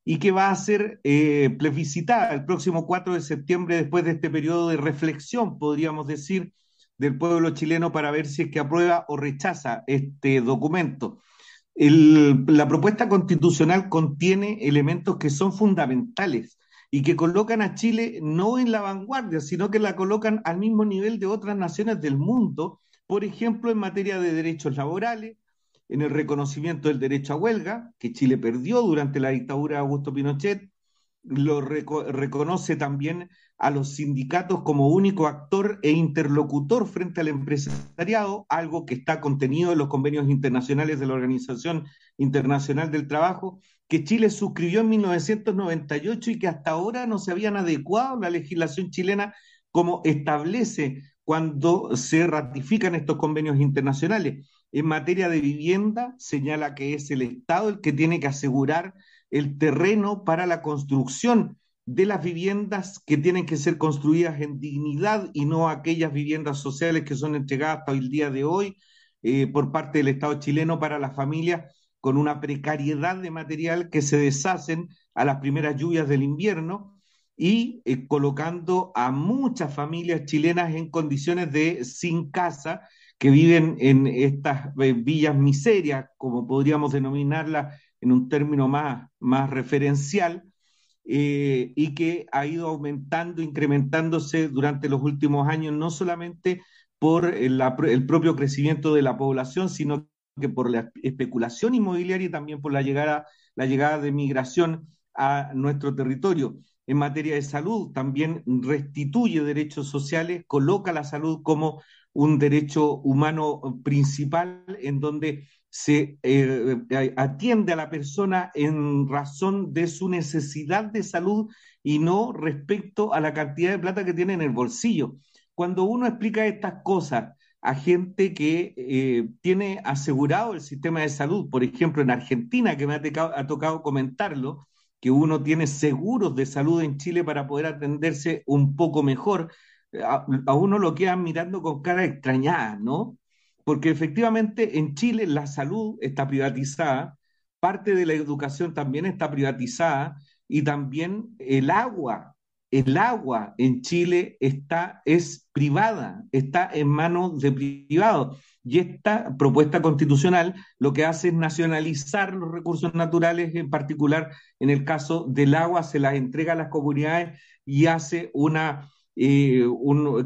y que va a ser eh, plebiscitada el próximo 4 de septiembre después de este periodo de reflexión, podríamos decir, del pueblo chileno para ver si es que aprueba o rechaza este documento. La propuesta constitucional contiene elementos que son fundamentales y que colocan a Chile no en la vanguardia, sino que la colocan al mismo nivel de otras naciones del mundo, por ejemplo, en materia de derechos laborales, en el reconocimiento del derecho a huelga, que Chile perdió durante la dictadura de Augusto Pinochet, lo reconoce también a los sindicatos como único actor e interlocutor frente al empresariado, algo que está contenido en los convenios internacionales de la Organización Internacional del Trabajo, que Chile suscribió en 1998 y que hasta ahora no se habían adecuado la legislación chilena como establece cuando se ratifican estos convenios internacionales. En materia de vivienda, señala que es el Estado el que tiene que asegurar el terreno para la construcción de las viviendas que tienen que ser construidas en dignidad y no aquellas viviendas sociales que son entregadas hasta el día de hoy eh, por parte del Estado chileno para las familias con una precariedad de material que se deshacen a las primeras lluvias del invierno y eh, colocando a muchas familias chilenas en condiciones de sin casa que viven en estas eh, villas miserias, como podríamos denominarlas en un término más, más referencial, eh, y que ha ido aumentando, incrementándose durante los últimos años, no solamente por el, el, propio crecimiento de la población, sino que por la especulación inmobiliaria y también por la llegada, la llegada de migración a nuestro territorio. En materia de salud, también restituye derechos sociales, coloca la salud como un derecho humano principal en donde se eh, eh, atiende a la persona en razón de su necesidad de salud y no respecto a la cantidad de plata que tiene en el bolsillo. Cuando uno explica estas cosas a gente que eh, tiene asegurado el sistema de salud, por ejemplo en Argentina, que me ha, tocado comentarlo, que uno tiene seguros de salud en Chile para poder atenderse un poco mejor, a, a uno lo quedan mirando con cara extrañada, ¿no? Porque efectivamente en Chile la salud está privatizada, parte de la educación también está privatizada y también el agua, el agua en Chile está, es privada, está en manos de privados. Y esta propuesta constitucional lo que hace es nacionalizar los recursos naturales, en particular en el caso del agua, se las entrega a las comunidades y hace una, eh,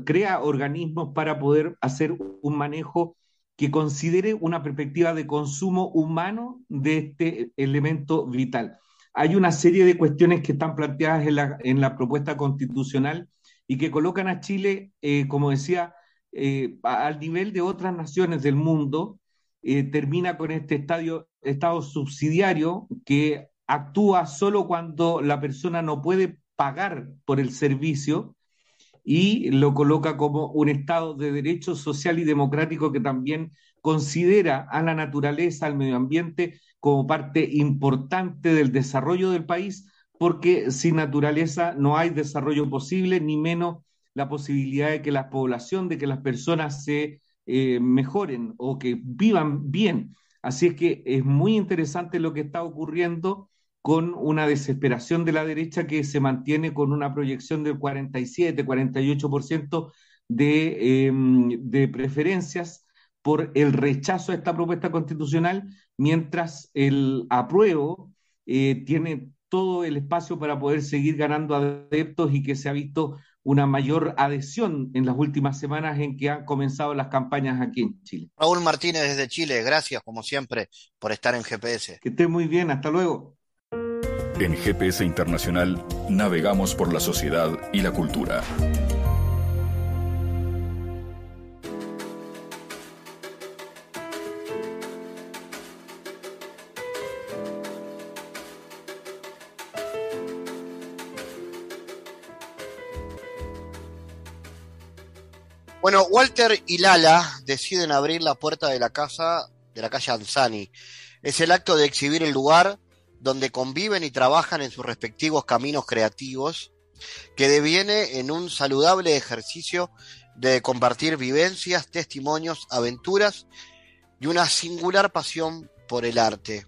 crea organismos para poder hacer un manejo que considere una perspectiva de consumo humano de este elemento vital. Hay una serie de cuestiones que están planteadas en la, propuesta constitucional y que colocan a Chile, eh, como decía, eh, al nivel de otras naciones del mundo, eh, termina con este estadio, estado subsidiario que actúa solo cuando la persona no puede pagar por el servicio y lo coloca como un Estado de derecho social y democrático que también considera a la naturaleza, al medio ambiente, como parte importante del desarrollo del país, porque sin naturaleza no hay desarrollo posible, ni menos la posibilidad de que la población, de que las personas se eh, mejoren o que vivan bien. Así es que es muy interesante lo que está ocurriendo con una desesperación de la derecha que se mantiene con una proyección del 47, 48% de, em, de preferencias por el rechazo a esta propuesta constitucional, mientras el apruebo eh, tiene todo el espacio para poder seguir ganando adeptos y que se ha visto una mayor adhesión en las últimas semanas en que han comenzado las campañas aquí en Chile. Raúl Martínez desde Chile, gracias como siempre por estar en GPS. Que esté muy bien, hasta luego. En GPS Internacional navegamos por la sociedad y la cultura. Bueno, Walter y Lala deciden abrir la puerta de la casa de la calle Anzani. Es el acto de exhibir el lugar donde conviven y trabajan en sus respectivos caminos creativos, que deviene en un saludable ejercicio de compartir vivencias, testimonios, aventuras y una singular pasión por el arte.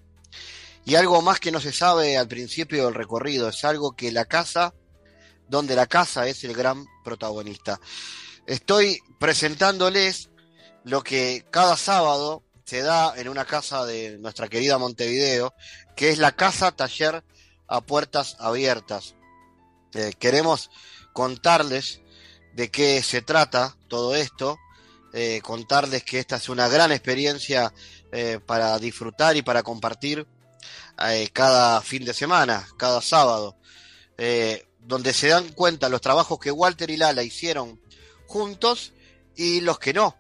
Y algo más que no se sabe al principio del recorrido, es algo que la casa, donde la casa es el gran protagonista. Estoy presentándoles lo que cada sábado se da en una casa de nuestra querida Montevideo, que es la Casa Taller a Puertas Abiertas. Eh, queremos contarles de qué se trata todo esto, eh, contarles que esta es una gran experiencia eh, para disfrutar y para compartir cada fin de semana, cada sábado, donde se dan cuenta los trabajos que Walter y Lala hicieron juntos y los que no.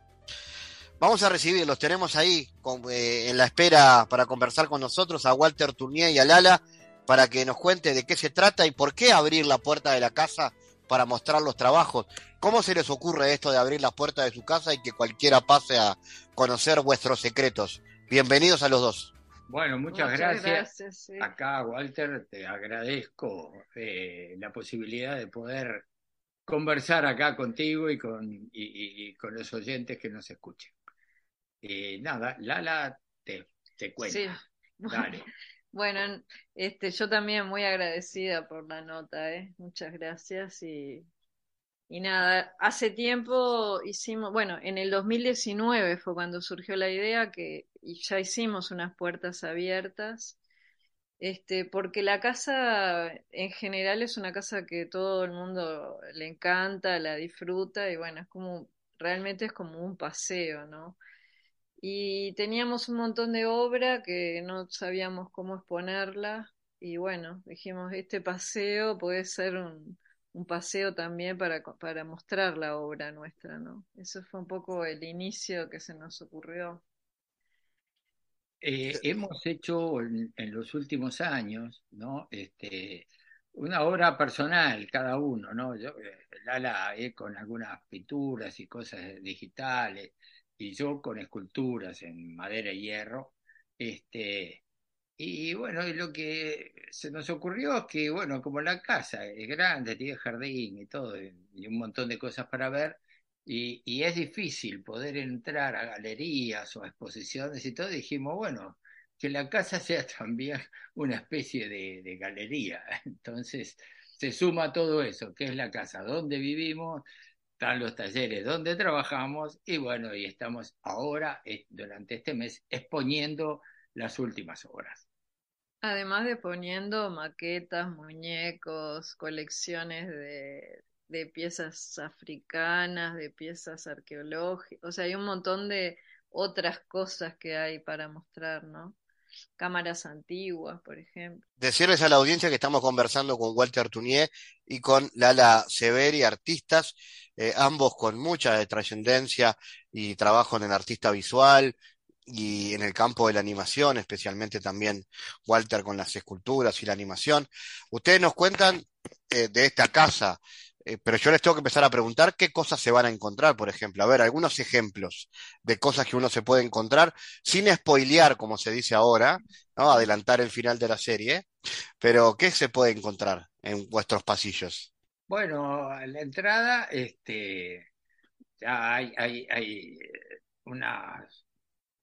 Vamos a recibirlos, tenemos ahí eh, en la espera para conversar con nosotros a Walter Tournier y a Lala para que nos cuente de qué se trata y por qué abrir la puerta de la casa para mostrar los trabajos. ¿Cómo se les ocurre esto de abrir la puerta de su casa y que cualquiera pase a conocer vuestros secretos? Bienvenidos a los dos. Bueno, muchas, gracias. Acá, Walter, te agradezco eh, la posibilidad de poder conversar acá contigo y con, y, con los oyentes que nos escuchen. Eh, nada, Lala te, te cuenta. Sí. [laughs] Dale. Bueno, este, yo también muy agradecida por la nota, ¿eh? muchas gracias y, y nada, hace tiempo hicimos, bueno, en el 2019 fue cuando surgió la idea que y ya hicimos unas puertas abiertas este, porque la casa en general es una casa que todo el mundo le encanta, la disfruta y bueno, es como, realmente es como un paseo, ¿no? Y teníamos un montón de obra que no sabíamos cómo exponerla y bueno, dijimos, este paseo puede ser un, un paseo también para, para mostrar la obra nuestra, ¿no? Eso fue un poco el inicio que se nos ocurrió. Eh, hemos hecho en, los últimos años, ¿no? Este, una obra personal cada uno, ¿no? Yo, Lala eh, con algunas pinturas y cosas digitales, y yo con esculturas en madera y hierro. Este, y bueno, y lo que se nos ocurrió es que, bueno, como la casa es grande, tiene jardín y todo, y un montón de cosas para ver, y, es difícil poder entrar a galerías o a exposiciones y todo, dijimos, bueno, que la casa [laughs] sea también una especie de, galería. [laughs] Entonces se suma todo eso, que es la casa donde vivimos, están los talleres donde trabajamos y bueno, y estamos ahora, eh, durante este mes, exponiendo las últimas obras. Además de poniendo maquetas, muñecos, colecciones de, de piezas africanas, de piezas arqueológicas, o sea, hay un montón de otras cosas que hay para mostrar, ¿no? Cámaras antiguas, por ejemplo. Decirles a la audiencia que estamos conversando con Walter Tunier y con Lala Severi, artistas, eh, ambos con mucha trascendencia y trabajo en el artista visual y en el campo de la animación, especialmente también Walter con las esculturas y la animación. Ustedes nos cuentan eh, de esta casa eh, pero yo les tengo que empezar a preguntar qué cosas se van a encontrar, por ejemplo. A ver, algunos ejemplos de cosas que uno se puede encontrar sin spoilear, como se dice ahora, ¿no? Adelantar el final de la serie. Pero, ¿qué se puede encontrar en vuestros pasillos? Bueno, a la entrada, este, ya hay, hay, hay unas,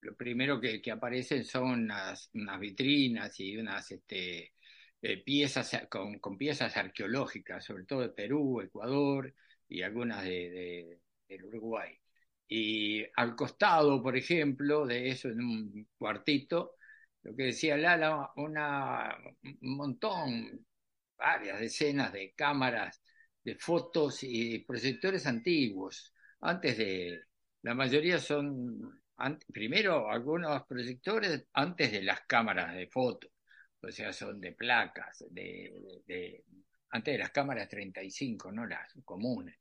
lo primero que, que aparecen son unas, unas vitrinas y unas, este, eh, piezas con, con, piezas arqueológicas, sobre todo de Perú, Ecuador y algunas de, de, del Uruguay. Y al costado, por ejemplo, de eso, en un cuartito, lo que decía Lala, una, un montón, varias decenas de cámaras, de fotos y proyectores antiguos. Antes de, la mayoría son, primero algunos proyectores antes de las cámaras de fotos o sea, son de placas, de, antes de las cámaras 35, no las comunes.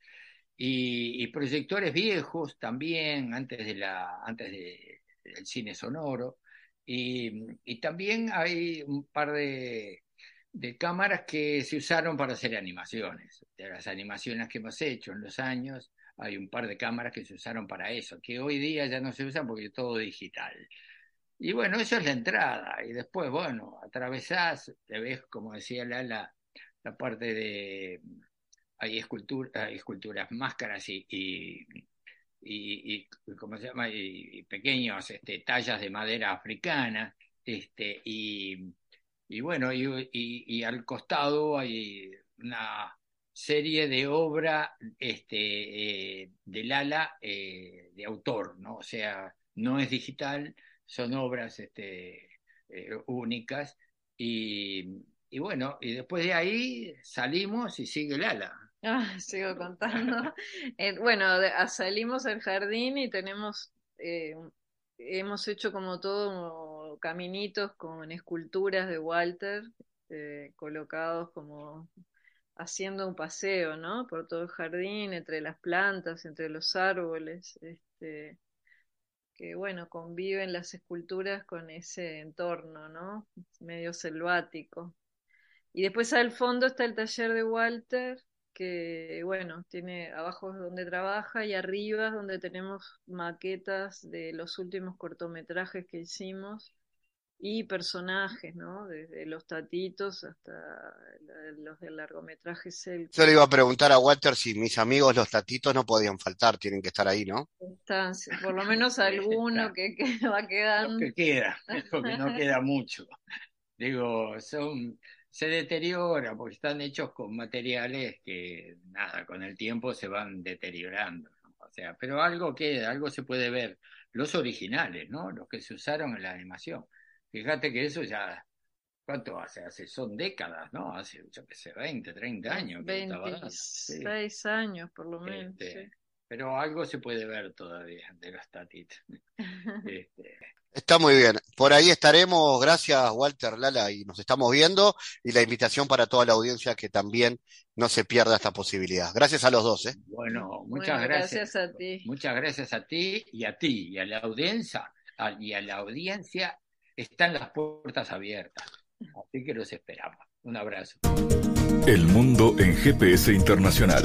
Y, proyectores viejos también, antes, de la, antes de, del cine sonoro. Y, y, también hay un par de, de cámaras que se usaron para hacer animaciones. De las animaciones que hemos hecho en los años, hay un par de cámaras que se usaron para eso, que hoy día ya no se usan porque es todo digital. Y bueno, eso es la entrada. Y después, bueno, atravesás, te ves, como decía Lala, la parte de. Hay, escultura, esculturas, máscaras y, y, y, ¿cómo se llama? Y, pequeños este, tallas de madera africana. Este, y, y bueno, y, y, al costado hay una serie de obra este, eh, del ala eh, de autor, ¿no? O sea, no es digital, son obras este, eh, únicas. Y, y, bueno, y después de ahí salimos y sigue el ala. Ah, sigo contando. [laughs] eh, bueno, salimos al jardín y tenemos, eh, hemos hecho como todo caminitos con esculturas de Walter eh, colocados como haciendo un paseo, ¿no? Por todo el jardín, entre las plantas, entre los árboles. Este, que bueno, conviven las esculturas con ese entorno, ¿no? Medio selvático. Y después al fondo está el taller de Walter, que bueno, tiene abajo donde trabaja y arriba donde tenemos maquetas de los últimos cortometrajes que hicimos y personajes, ¿no? Desde los tatitos hasta los del largometraje Cel. Yo le iba a preguntar a Walter si mis amigos los tatitos no podían faltar, tienen que estar ahí, ¿no? Están, por lo [laughs] menos alguno que, que, [laughs] va quedando. que queda, [laughs] porque no queda mucho. Digo, son se deteriora porque están hechos con materiales que, nada, con el tiempo se van deteriorando. O sea, pero algo queda, algo se puede ver. Los originales, ¿no? Los que se usaron en la animación. Fíjate que eso ya, ¿cuánto hace? Hace, son décadas, ¿no? Hace, yo qué sé, 20, 30 años. 26 años por lo menos. Este, pero algo se puede ver todavía de los tatitos. [laughs] este. Está muy bien. Por ahí estaremos. Gracias, Walter Lala, y nos estamos viendo. Y la invitación para toda la audiencia que también no se pierda esta posibilidad. Gracias a los dos. ¿eh? Bueno, muchas bueno, gracias. gracias. a ti. Muchas gracias a ti y a ti y a la audiencia y a la audiencia están las puertas abiertas. Así que los esperamos. Un abrazo. El mundo en GPS Internacional.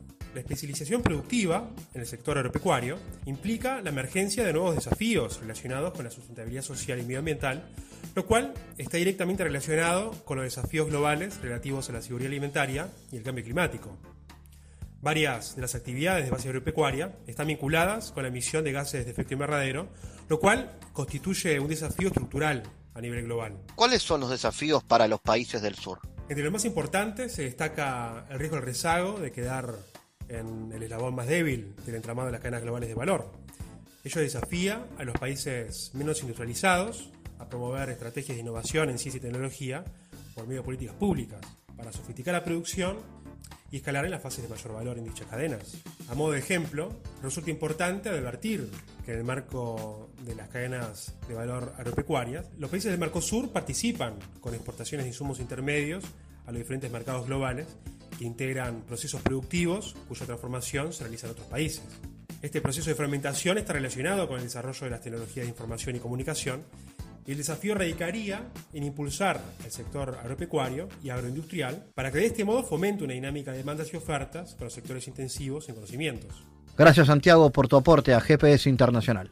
La especialización productiva en el sector agropecuario implica la emergencia de nuevos desafíos relacionados con la sustentabilidad social y medioambiental, lo cual está directamente relacionado con los desafíos globales relativos a la seguridad alimentaria y el cambio climático. Varias de las actividades de base agropecuaria están vinculadas con la emisión de gases de efecto invernadero, lo cual constituye un desafío estructural a nivel global. ¿Cuáles son los desafíos para los países del sur? Entre los más importantes se destaca el riesgo del rezago de quedar en el eslabón más débil del entramado de las cadenas globales de valor. Ello desafía a los países menos industrializados a promover estrategias de innovación en ciencia y tecnología por medio de políticas públicas para sofisticar la producción y escalar en las fases de mayor valor en dichas cadenas. A modo de ejemplo, resulta importante advertir que en el marco de las cadenas de valor agropecuarias, los países del Mercosur participan con exportaciones de insumos intermedios a los diferentes mercados globales integran procesos productivos cuya transformación se realiza en otros países. Este proceso de fragmentación está relacionado con el desarrollo de las tecnologías de información y comunicación y el desafío radicaría en impulsar el sector agropecuario y agroindustrial para que de este modo fomente una dinámica de demandas y ofertas con los sectores intensivos en conocimientos. Gracias Santiago por tu aporte a GPS Internacional.